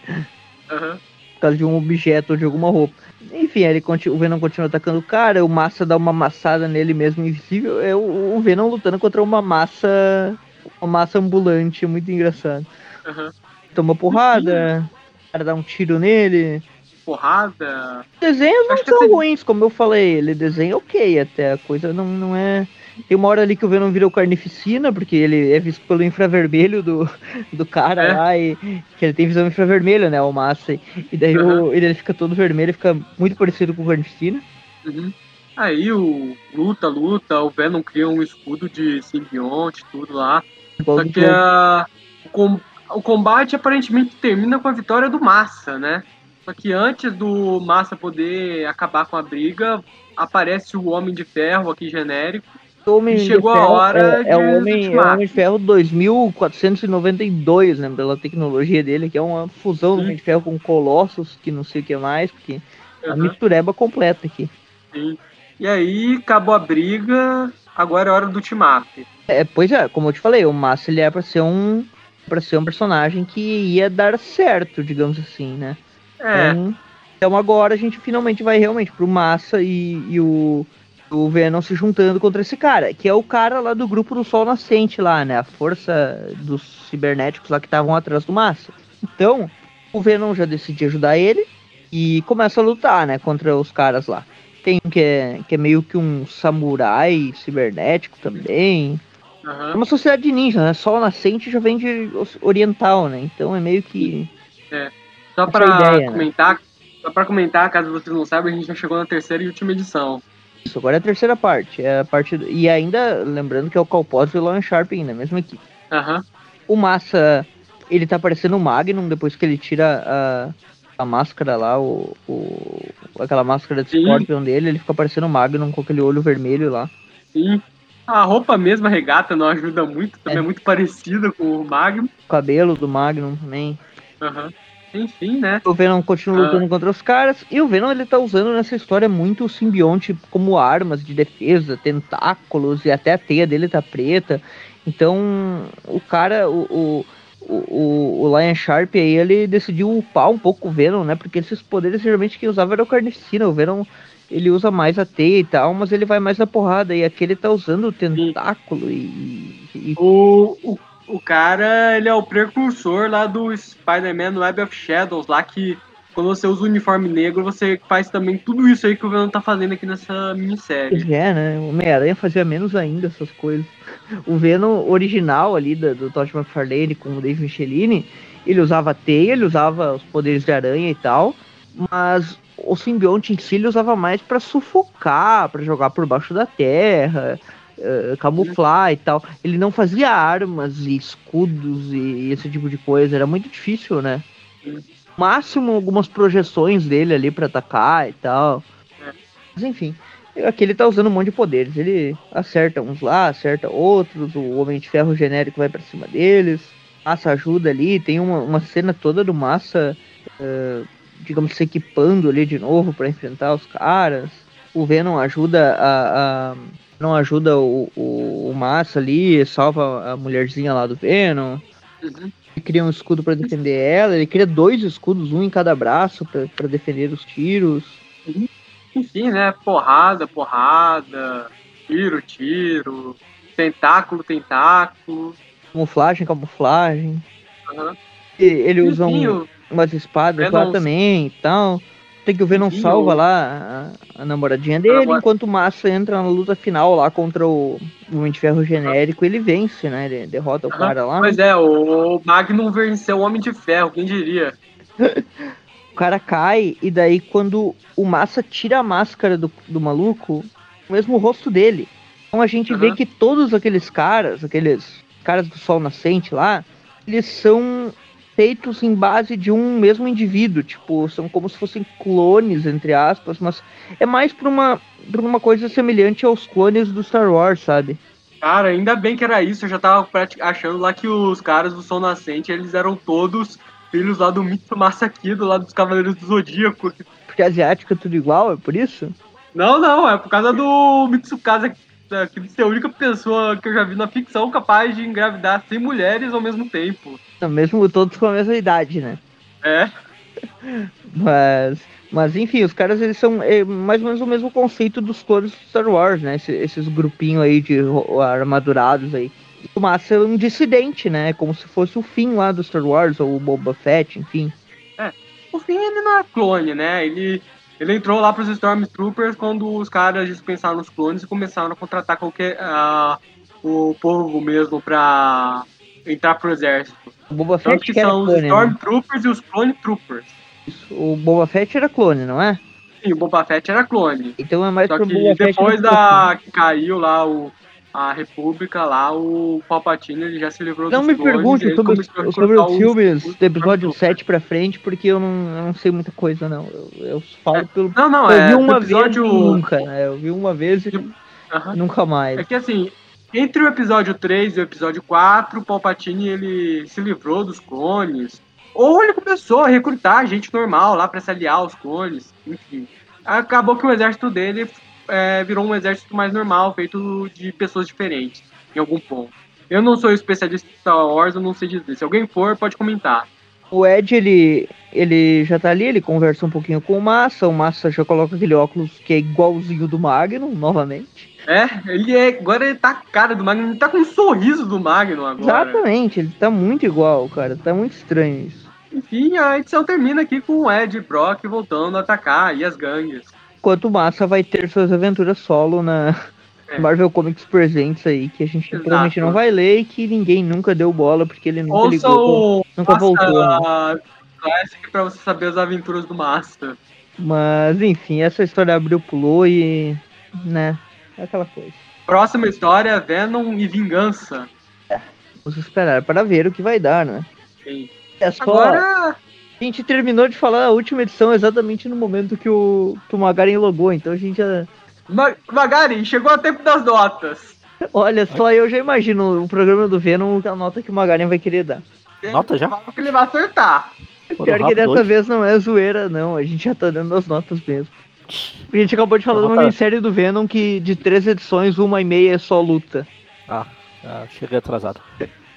Uhum. Por causa de um objeto ou de alguma roupa. Enfim, ele continua, o Venom continua atacando o cara, o Massa dá uma amassada nele mesmo invisível. É o, o Venom lutando contra uma massa. Uma massa ambulante, muito engraçado. Uhum. Toma porrada, o cara dá um tiro nele. Porrada. Desenhos não são ruins, como eu falei. Ele desenha ok até. A coisa não, não é. Tem uma hora ali que o Venom virou carnificina, porque ele é visto pelo infravermelho do, do cara é. lá, e que ele tem visão infravermelha, né, o Massa. E daí uhum. o, ele fica todo vermelho, fica muito parecido com o carnificina. Uhum. Aí o luta, luta, o Venom cria um escudo de simbionte, tudo lá. Só que a, o, o combate aparentemente termina com a vitória do Massa, né? Só que antes do Massa poder acabar com a briga, aparece o Homem de Ferro aqui genérico Homem chegou Ferro, a hora é, é, o Homem, é o Homem de Ferro 2492, né? Pela tecnologia dele, que é uma fusão do Homem de Ferro com Colossus, que não sei o que mais, porque uhum. a mistureba completa aqui. Sim. E aí acabou a briga, agora é hora do ultimato. É, pois é, como eu te falei, o Massa ele é pra ser um para ser um personagem que ia dar certo, digamos assim, né? É. Então, então agora a gente finalmente vai realmente pro Massa e, e o o Venom se juntando contra esse cara, que é o cara lá do grupo do Sol Nascente lá, né? A força dos cibernéticos lá que estavam atrás do Massa. Então, o Venom já decide ajudar ele e começa a lutar, né, contra os caras lá. Tem um que é, que é meio que um samurai cibernético também. Uhum. É uma sociedade de ninja, né? Sol Nascente já vem de oriental, né? Então é meio que. É. Só pra ideia, né? comentar, né? só pra comentar, caso vocês não saibam, a gente já chegou na terceira e última edição. Isso, agora é a terceira parte. É a parte do... E ainda, lembrando que é o Calpós e o Lan Sharp ainda, mesma equipe. Aham. Uhum. O Massa, ele tá parecendo o Magnum depois que ele tira a, a máscara lá, o, o aquela máscara de Scorpion dele, ele fica parecendo o Magnum com aquele olho vermelho lá. Sim. A roupa mesmo, a regata, não ajuda muito, também é, é muito parecida com o Magnum. O cabelo do Magnum também. Aham. Uhum. Enfim, né? O Venom continua ah. lutando contra os caras. E o Venom ele tá usando nessa história muito o simbionte como armas de defesa, tentáculos e até a teia dele tá preta. Então o cara, o, o, o, o Lion Sharp aí, ele decidiu upar um pouco o Venom, né? Porque esses poderes geralmente quem usava era o Carnificina. O Venom ele usa mais a teia e tal, mas ele vai mais na porrada. E aqui ele tá usando o tentáculo e. e... O, o o cara, ele é o precursor lá do Spider-Man Web of Shadows, lá que quando você usa o uniforme negro, você faz também tudo isso aí que o Venom tá fazendo aqui nessa minissérie. É, né? O Homem-Aranha fazia menos ainda essas coisas. O Venom original ali do, do Todd McFarlane com o Dave Michelini, ele usava teia, ele usava os poderes de aranha e tal, mas o simbionte em si ele usava mais para sufocar, para jogar por baixo da terra, uh, camuflar e tal. Ele não fazia armas e escudos e esse tipo de coisa. Era muito difícil, né? Máximo algumas projeções dele ali para atacar e tal. Mas enfim. Aqui ele tá usando um monte de poderes. Ele acerta uns lá, acerta outros. O Homem de Ferro genérico vai para cima deles. Massa ajuda ali. Tem uma, uma cena toda do Massa, uh, digamos, se equipando ali de novo para enfrentar os caras. O Venom ajuda a, a não ajuda o, o, o Massa ali, salva a mulherzinha lá do Venom. Uhum. Ele cria um escudo para defender ela, ele cria dois escudos, um em cada braço para defender os tiros. Uhum. Enfim, né? Porrada, porrada, tiro, tiro, tentáculo, tentáculo. Camuflagem, camuflagem. Uhum. E ele usa um, umas espadas lá também e tal. Tem que o Venom salva lá a, a namoradinha dele, enquanto o Massa entra na luta final lá contra o Homem de Ferro genérico, ele vence, né? Ele derrota o cara lá. Pois é, o Magnum venceu o Homem de Ferro, quem diria? O cara cai e daí quando o Massa tira a máscara do, do maluco, o mesmo rosto dele. Então a gente uhum. vê que todos aqueles caras, aqueles caras do sol nascente lá, eles são feitos em base de um mesmo indivíduo, tipo, são como se fossem clones, entre aspas, mas é mais por uma, por uma coisa semelhante aos clones do Star Wars, sabe? Cara, ainda bem que era isso, eu já tava achando lá que os caras do Sol Nascente, eles eram todos filhos lá do Mitsu Masakido, lá dos Cavaleiros do Zodíaco. Porque asiático é tudo igual, é por isso? Não, não, é por causa do Mitsukasa, que é a única pessoa que eu já vi na ficção capaz de engravidar 100 mulheres ao mesmo tempo. Mesmo todos com a mesma idade, né? É. Mas, mas enfim, os caras eles são é, mais ou menos o mesmo conceito dos cores do Star Wars, né? Esses, esses grupinhos aí de armadurados aí. O Massa é um dissidente, né? Como se fosse o fim lá do Star Wars, ou o Boba Fett, enfim. É, o fim ele não é clone, né? Ele, ele entrou lá pros Stormtroopers quando os caras dispensaram os clones e começaram a contratar qualquer. Uh, o povo mesmo pra entrar pro exército. O Boba Fett que são os né? Stormtroopers né? e os Clone Troopers. O Boba Fett era clone, não é? Sim, o Boba Fett era clone. Então é mais Só que depois da que caiu lá o a República lá, o Palpatine ele já se livrou Não me pergunte sobre, sobre os filmes do episódio 7 pra frente, porque eu não, eu não sei muita coisa, não. Eu, eu falo é, pelo. Não, não, eu é. vi uma episódio... vez nunca, né? Eu vi uma vez e nunca mais. É que assim, entre o episódio 3 e o episódio 4, o Palpatine ele se livrou dos clones. Ou ele começou a recrutar gente normal lá para se aliar aos clones, enfim. Acabou que o exército dele é, virou um exército mais normal, feito de pessoas diferentes, em algum ponto. Eu não sou especialista em Star Wars, eu não sei dizer. Se alguém for, pode comentar. O Ed, ele, ele já tá ali, ele conversa um pouquinho com o Massa, o Massa já coloca aquele óculos que é igualzinho do Magnum, novamente. É, ele é. Agora ele tá a cara do Magnum, ele tá com um sorriso do Magnum agora. Exatamente, ele tá muito igual, cara. Tá muito estranho isso. Enfim, a edição termina aqui com o Ed Brock voltando a atacar e as gangues. Enquanto o Massa vai ter suas aventuras solo na é. Marvel Comics Presents aí, que a gente Exato. provavelmente não vai ler e que ninguém nunca deu bola, porque ele nunca Ouça ligou, o nunca Massa voltou. Né? Classic pra você saber as aventuras do Massa. Mas, enfim, essa história abriu, pulou e. né, é aquela coisa. Próxima história, Venom e Vingança. É, vamos esperar para ver o que vai dar, né? Sim. É só... Agora... A gente terminou de falar a última edição exatamente no momento que o, que o Magaren logou, então a gente já... Magaren, chegou o tempo das notas. Olha só, eu já imagino o programa do Venom, a nota que o Magaren vai querer dar. Nota já? Que ele vai acertar. Pior que dessa hoje. vez não é zoeira, não. A gente já tá dando as notas mesmo. A gente acabou de falar de uma minissérie do Venom que de três edições, uma e meia é só luta. Ah, ah cheguei atrasado.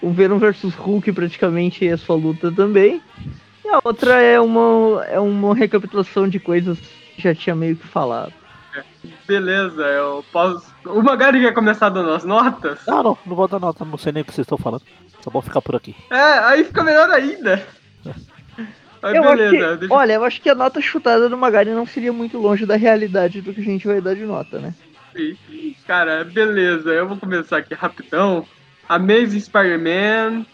O Venom vs Hulk praticamente é só luta também. E a outra é uma, é uma recapitulação de coisas que já tinha meio que falado. Beleza, eu posso. O Magari quer começar dando as notas? Não, não, não vou dar nota, não sei nem o que vocês estão falando. Só vou ficar por aqui. É, aí fica melhor ainda. Aí, eu beleza. Que, deixa... Olha, eu acho que a nota chutada do Magari não seria muito longe da realidade do que a gente vai dar de nota, né? Sim. Cara, beleza. Eu vou começar aqui rapidão. Amazing Spider-Man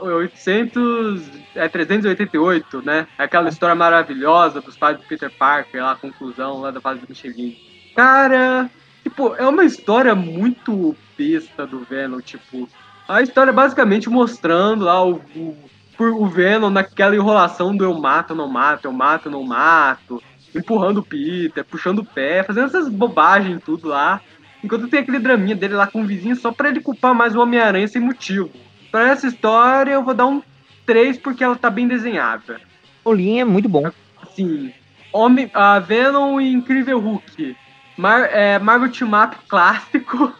800, é 388, né? É aquela história maravilhosa dos pais do Peter Parker, lá a conclusão lá da fase do Michelin. Cara, tipo, é uma história muito besta do Venom, tipo, a história basicamente mostrando lá o, o, o Venom naquela enrolação do eu mato, não mato, eu mato, não mato, empurrando o Peter, puxando o pé, fazendo essas bobagens tudo lá. Enquanto tem aquele draminha dele lá com o vizinho só pra ele culpar mais o Homem-Aranha sem motivo. Pra essa história eu vou dar um 3 porque ela tá bem desenhada. O Lin é muito bom. Sim. Homem, a Venom e Incrível Hulk. Mar, é, Marvel Team Up clássico.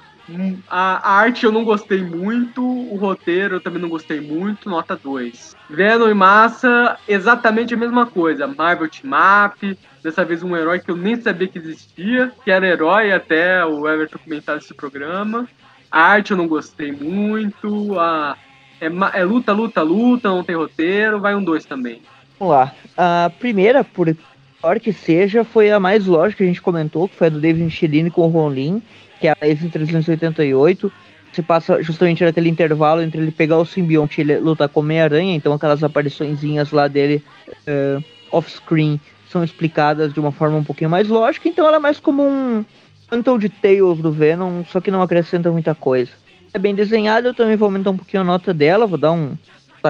A, a, arte eu não gostei muito, o roteiro eu também não gostei muito, nota 2. Venom e Massa, exatamente a mesma coisa. Marvel Team Up, dessa vez um herói que eu nem sabia que existia, que era herói até o Everton comentar esse programa. A arte eu não gostei muito, a, é, é luta, luta, luta, não tem roteiro, vai um 2 também. Vamos lá. A primeira, por pior que seja, foi a mais lógica que a gente comentou, que foi a do David Michelini com o Ron Lin que é a Lazy 388. Se passa justamente naquele intervalo entre ele pegar o simbionte e ele lutar com Homem-Aranha, então aquelas apariçõezinhas lá dele uh, off-screen são explicadas de uma forma um pouquinho mais lógica, então ela é mais como um Untold Tales do Venom, só que não acrescenta muita coisa. É bem desenhada, eu também vou aumentar um pouquinho a nota dela, vou dar um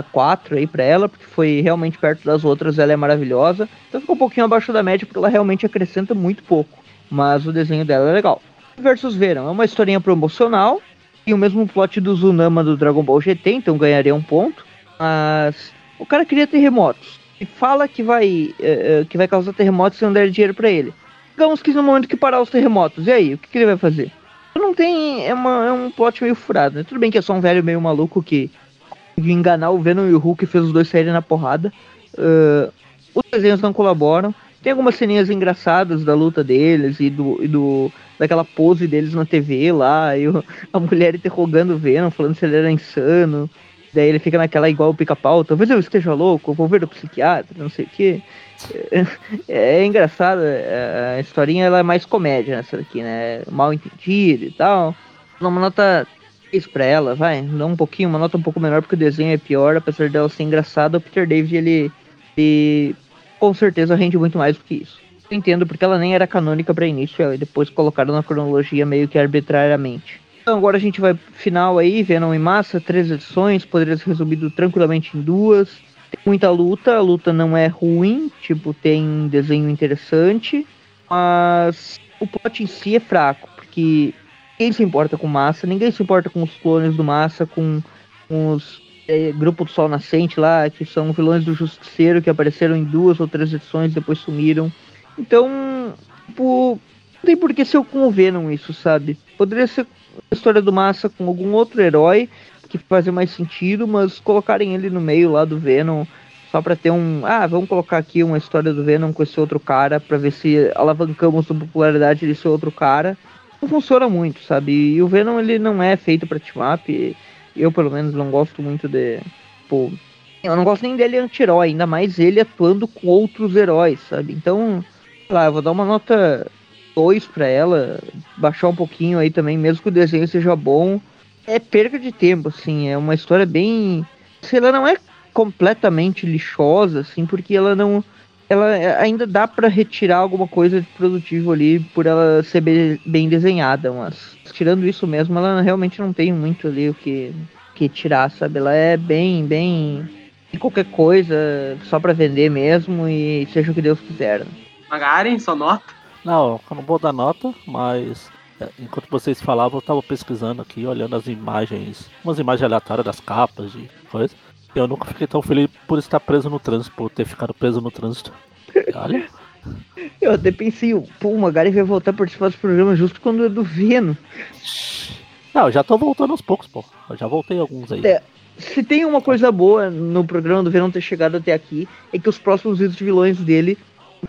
4 aí pra ela, porque foi realmente perto das outras, ela é maravilhosa. Então ficou um pouquinho abaixo da média, porque ela realmente acrescenta muito pouco. Mas o desenho dela é legal. Versus Venom é uma historinha promocional, e o mesmo plot do Zunama do Dragon Ball GT, então ganharia um ponto. Mas o cara queria terremotos. E fala que vai, uh, que vai causar terremotos se não der dinheiro para ele. Digamos que no momento que parar os terremotos, e aí? O que, que ele vai fazer? Não tem. É, uma, é um plot meio furado, né? Tudo bem que é só um velho meio maluco que de enganar o Venom e o Hulk fez os dois saírem na porrada. Uh, os desenhos não colaboram. Tem algumas ceninhas engraçadas da luta deles e do, e do daquela pose deles na TV lá, e o, a mulher interrogando o Venom, falando se ele era insano. Daí ele fica naquela igual o pica-pau, talvez eu esteja louco, vou ver o psiquiatra, não sei o que. É, é, engraçado, é, a historinha ela é mais comédia nessa daqui, né? Mal entendida e tal. Uma nota 3 pra ela, vai. Dá um pouquinho, uma nota um pouco menor porque o desenho é pior, apesar dela ser engraçada, o Peter David ele, ele com certeza rende muito mais do que isso. Eu entendo porque ela nem era canônica para início, e depois colocaram na cronologia meio que arbitrariamente. Então agora a gente vai final aí, Venom em massa, três edições, poderia ser resumido tranquilamente em duas. Tem muita luta, a luta não é ruim, tipo, tem desenho interessante, mas o plot em si é fraco, porque ninguém se importa com massa, ninguém se importa com os clones do massa, com, com os é, Grupo do Sol Nascente lá, que são vilões do Justiceiro que apareceram em duas ou três edições depois sumiram. Então, tipo, não tem por que ser com o Venom isso, sabe? Poderia ser a história do Massa com algum outro herói que fazer mais sentido, mas colocarem ele no meio lá do Venom só para ter um, ah, vamos colocar aqui uma história do Venom com esse outro cara para ver se alavancamos a popularidade desse outro cara. Não funciona muito, sabe? E o Venom ele não é feito para team up. Eu pelo menos não gosto muito de, pô, eu não gosto nem dele anti-herói, ainda mais ele atuando com outros heróis, sabe? Então, sei lá, eu vou dar uma nota 2 para ela, baixar um pouquinho aí também, mesmo que o desenho seja bom. É perda de tempo, assim, é uma história bem. Se ela não é completamente lixosa, assim, porque ela não. Ela ainda dá para retirar alguma coisa de produtivo ali por ela ser bem, bem desenhada, mas tirando isso mesmo, ela realmente não tem muito ali o que, que tirar, sabe? Ela é bem, bem qualquer coisa, só para vender mesmo e seja o que Deus quiser. Magaren, só nota? Não, eu não vou dar nota, mas é, enquanto vocês falavam, eu tava pesquisando aqui, olhando as imagens, umas imagens aleatórias das capas de coisa. Eu nunca fiquei tão feliz por estar preso no trânsito, por ter ficado preso no trânsito. Olha. Eu até pensei, pô, o Magari vai voltar a participar dos programas justo quando é do Veno. Não, eu já tô voltando aos poucos, pô. Eu já voltei alguns aí. É, se tem uma coisa boa no programa do Venom ter chegado até aqui, é que os próximos vídeos de vilões dele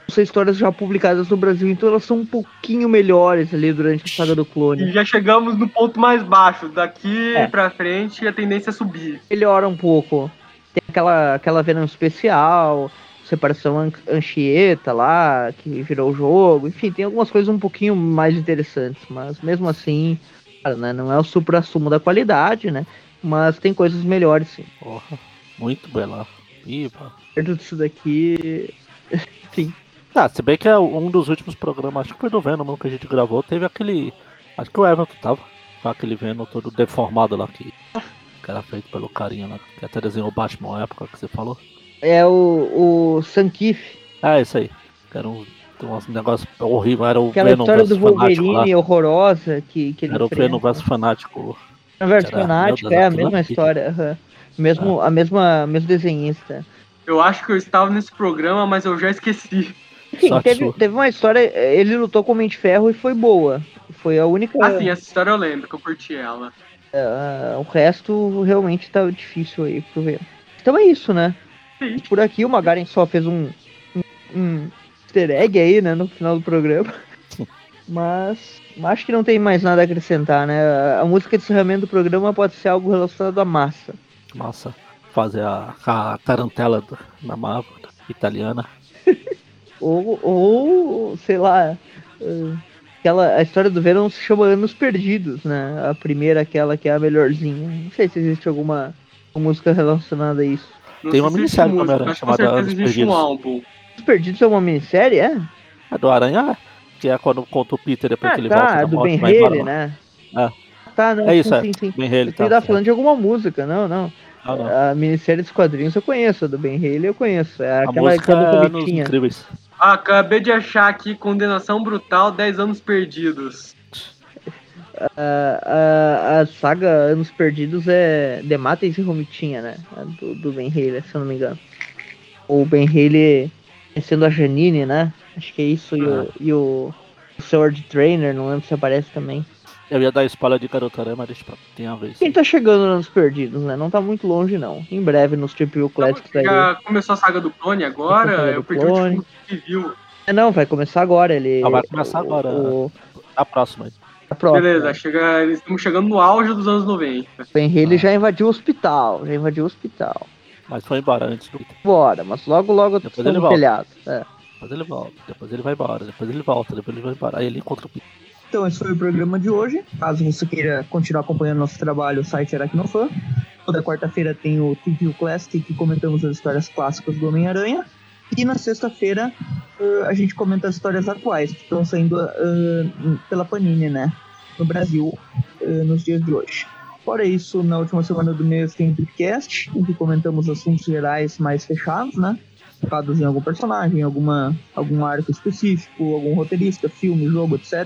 são histórias já publicadas no Brasil, então elas são um pouquinho melhores ali durante a saga do clone. E já chegamos no ponto mais baixo. Daqui é. pra frente a tendência é subir. Melhora um pouco. Tem aquela, aquela Venom especial, separação Anchieta lá, que virou o jogo. Enfim, tem algumas coisas um pouquinho mais interessantes, mas mesmo assim, cara, né, não é o supra-sumo da qualidade, né? Mas tem coisas melhores, sim. Porra, muito bela. Viva. Perto disso daqui, Sim. Ah, se bem que é um dos últimos programas, acho que foi do Venom que a gente gravou, teve aquele. Acho que o Everton tava. Com aquele Venom todo deformado lá que, que era feito pelo carinha lá, que até desenhou o Batman na época que você falou. É o, o Sankif. Ah, isso aí. Que era um, um negócio horrível, era o Aquela Venom história do Wolverine horrorosa que, que ele Era enfrenta. o Venom versus fanático. O versus fanático, é a mesma história. Uhum. Mesmo, é. A mesma mesmo desenhista. Eu acho que eu estava nesse programa, mas eu já esqueci. Sim, teve, teve, uma história, ele lutou com o Mente Ferro e foi boa. Foi a única. Ah, sim, essa história eu lembro, que eu curti ela. Uh, o resto realmente tá difícil aí pro ver. Então é isso, né? Sim. Por aqui o Magaren só fez um, um, um easter egg aí, né, no final do programa. Mas acho que não tem mais nada a acrescentar, né? A música de encerramento do programa pode ser algo relacionado à massa. Massa fazer a, a tarantela na Marvel italiana. ou, ou, sei lá, aquela, a história do Venom se chama Anos Perdidos, né? A primeira, aquela que é a melhorzinha. Não sei se existe alguma música relacionada a isso. Não Tem uma minissérie também chamada Anos Perdidos. Um álbum. Os Perdidos é uma minissérie, é? A do Aranha, que é quando conta o Peter depois Ah, que ele tá, volta da do morte, Ben Haley, né? É. Tá, não, É isso, sim, é. sim, sim. Ben Haley tá. tava falando de alguma música, não, não. Não. A minissérie dos quadrinhos eu conheço, a do Ben Haley eu conheço. É A aquela música aquela é Anos comitinha. Incríveis. Ah, acabei de achar aqui Condenação Brutal, 10 anos perdidos. A, a, a saga Anos Perdidos é Dematem e Romitinha, né? A Do, do Ben Haley, se eu não me engano. O Ben Haley sendo a Janine, né? Acho que é isso. E, o, e o, o Sword Trainer, não lembro se aparece também. Eu ia dar spoiler de Garotarama, mas deixa pra tem a vez. Quem tá chegando nos Perdidos, né? Não tá muito longe, não. Em breve nos Triple Classics aí. Já começou a saga do clone agora, eu perdi clone. o último que viu. É, não, vai começar agora. Ele, Ah, vai começar o- agora. O, A próxima. aí. a próxima. Beleza, chega, estamos chegando no auge dos anos 90. O Ben Ah. já invadiu o hospital. Já invadiu o hospital. Mas foi embora antes do Bora, mas logo, logo Depois ele volta. telhado. É. Depois ele volta, depois ele vai embora, depois ele volta, depois ele vai embora. Aí ele encontra o Peter. Então, esse foi o programa de hoje. Caso você queira continuar acompanhando nosso trabalho, o site Aracnofan. Toda quarta-feira tem o TV Classic, que comentamos as histórias clássicas do Homem-Aranha. E na sexta-feira eh, a gente comenta as histórias atuais, que estão saindo eh, pela Panini, né? No Brasil, eh, nos dias de hoje. Fora isso, na última semana do mês tem o podcast, em que comentamos assuntos gerais mais fechados, né? Focados em algum personagem, alguma, algum arco específico, algum roteirista, filme, jogo, etc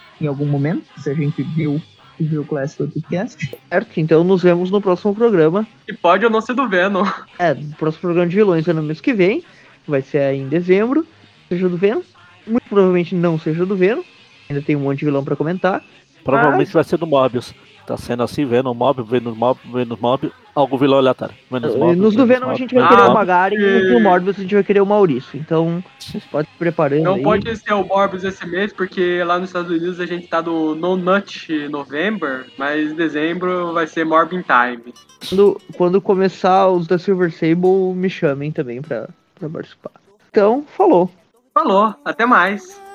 Em algum momento, se a gente viu, viu o Classic Podcast. Certo? Então nos vemos no próximo programa. E pode ou não ser do Venom. É, no próximo programa de vilões é no mês que vem. Vai ser aí em dezembro. Seja do Venom. Muito provavelmente não seja do Venom. Ainda tem um monte de vilão pra comentar. Provavelmente vai ser do Mobius. Tá sendo assim, vendo o Mob, vendo o Mob, vendo o Mob, algum vilão aleatório. Menos Mob, nos do Venom a gente vai querer o Ah. Magari e no Morbius a gente vai querer o Maurício. Então, pode se preparando Não aí. pode ser o Morbius esse mês, porque lá nos Estados Unidos a gente tá do No Nut November, mas dezembro vai ser Morbin Time. Quando, quando começar os da Silver Sable, me chamem também pra, pra participar. Então, falou. Falou, até mais.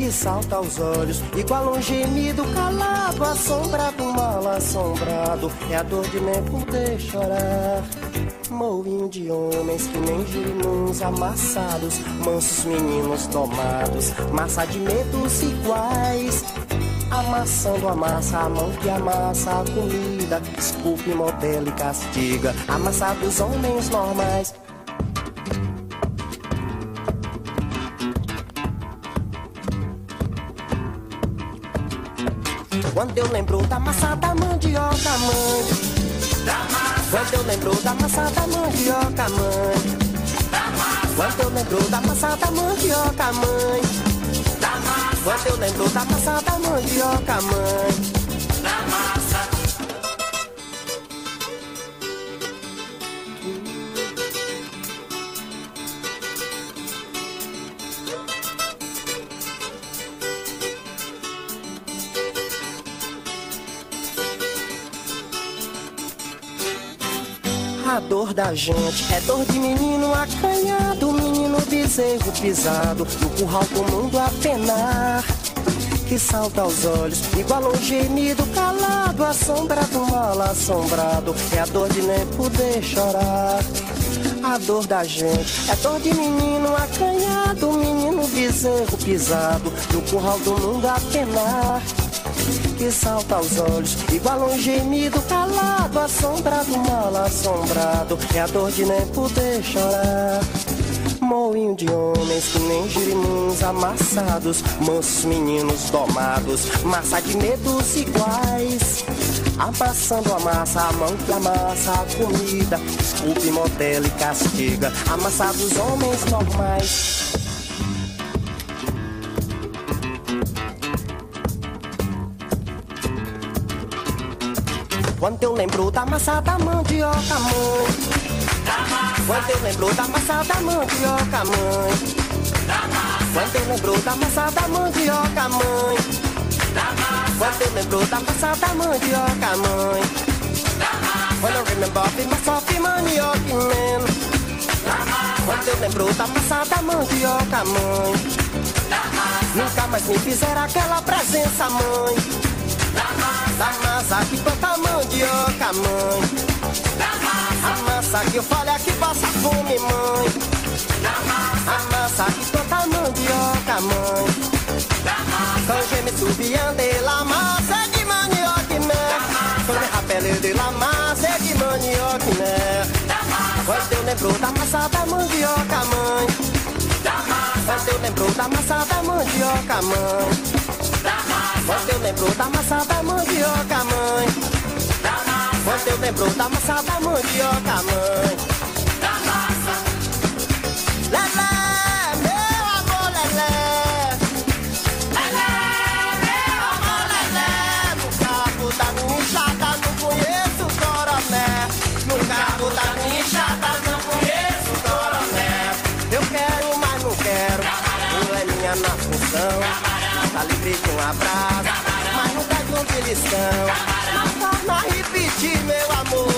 que salta aos olhos, igual um gemido calado, assombrado, mal assombrado, é a dor de nem poder chorar. Moinho de homens que nem girimuns amassados, mansos meninos tomados, massa de medos iguais. Amassando a massa, a mão que amassa a comida, esculpe, modela e castiga, amassa dos homens normais. Quando eu lembro da massa da mandioca, mãe. Quando eu lembro da massa da mandioca, mãe. Quando eu lembro da massa da mandioca, mãe. Quando eu lembro da massa da mandioca, mãe. Dor da gente é dor de menino acanhado, menino bezerro pisado, no curral com o mundo a penar. Que salta aos olhos, igual um gemido calado, assombrado, mal assombrado. É a dor de nem poder chorar. a dor da gente. É dor de menino acanhado, menino bezerro pisado, no curral do mundo a penar. Que salta aos olhos, igual um gemido calado, assombrado, mal assombrado. É a dor de nem poder chorar. Moinho de homens que nem girimuns amassados, mansos meninos domados, massa de medos iguais. Amassando a massa, a mão que amassa a comida, desculpe, modela e castiga, amassados homens normais. Quando eu lembro da massa da mandioca, mãe quando eu lembro da massa da mandioca, mãe. Quando eu lembro da massa da mandioca, mãe. Quando eu lembro da massa da mandioca, mãe. When I remember of my soft manioc, man. Quando eu lembro da massa da mandioca, mãe. Nunca mais me fizeram aquela presença, mãe. Da massa que planta mandioca, mãe. A massa que eu falei aqui passa fome, mãe. A massa que planta mandioca, mãe. Quand je me souviens de la massa de manioc, né? Quand me rappelle de la massa de manioc, né? Quando eu lembro da massa da mandioca, mãe. Quando eu lembro da massa da mandioca, mãe. Quando eu lembro da massa da mandioca, mãe. Quando eu lembro da massa da mandioca, mãe Tá livre de um abraço Mas nunca de um beliscão Não torna repetir meu amor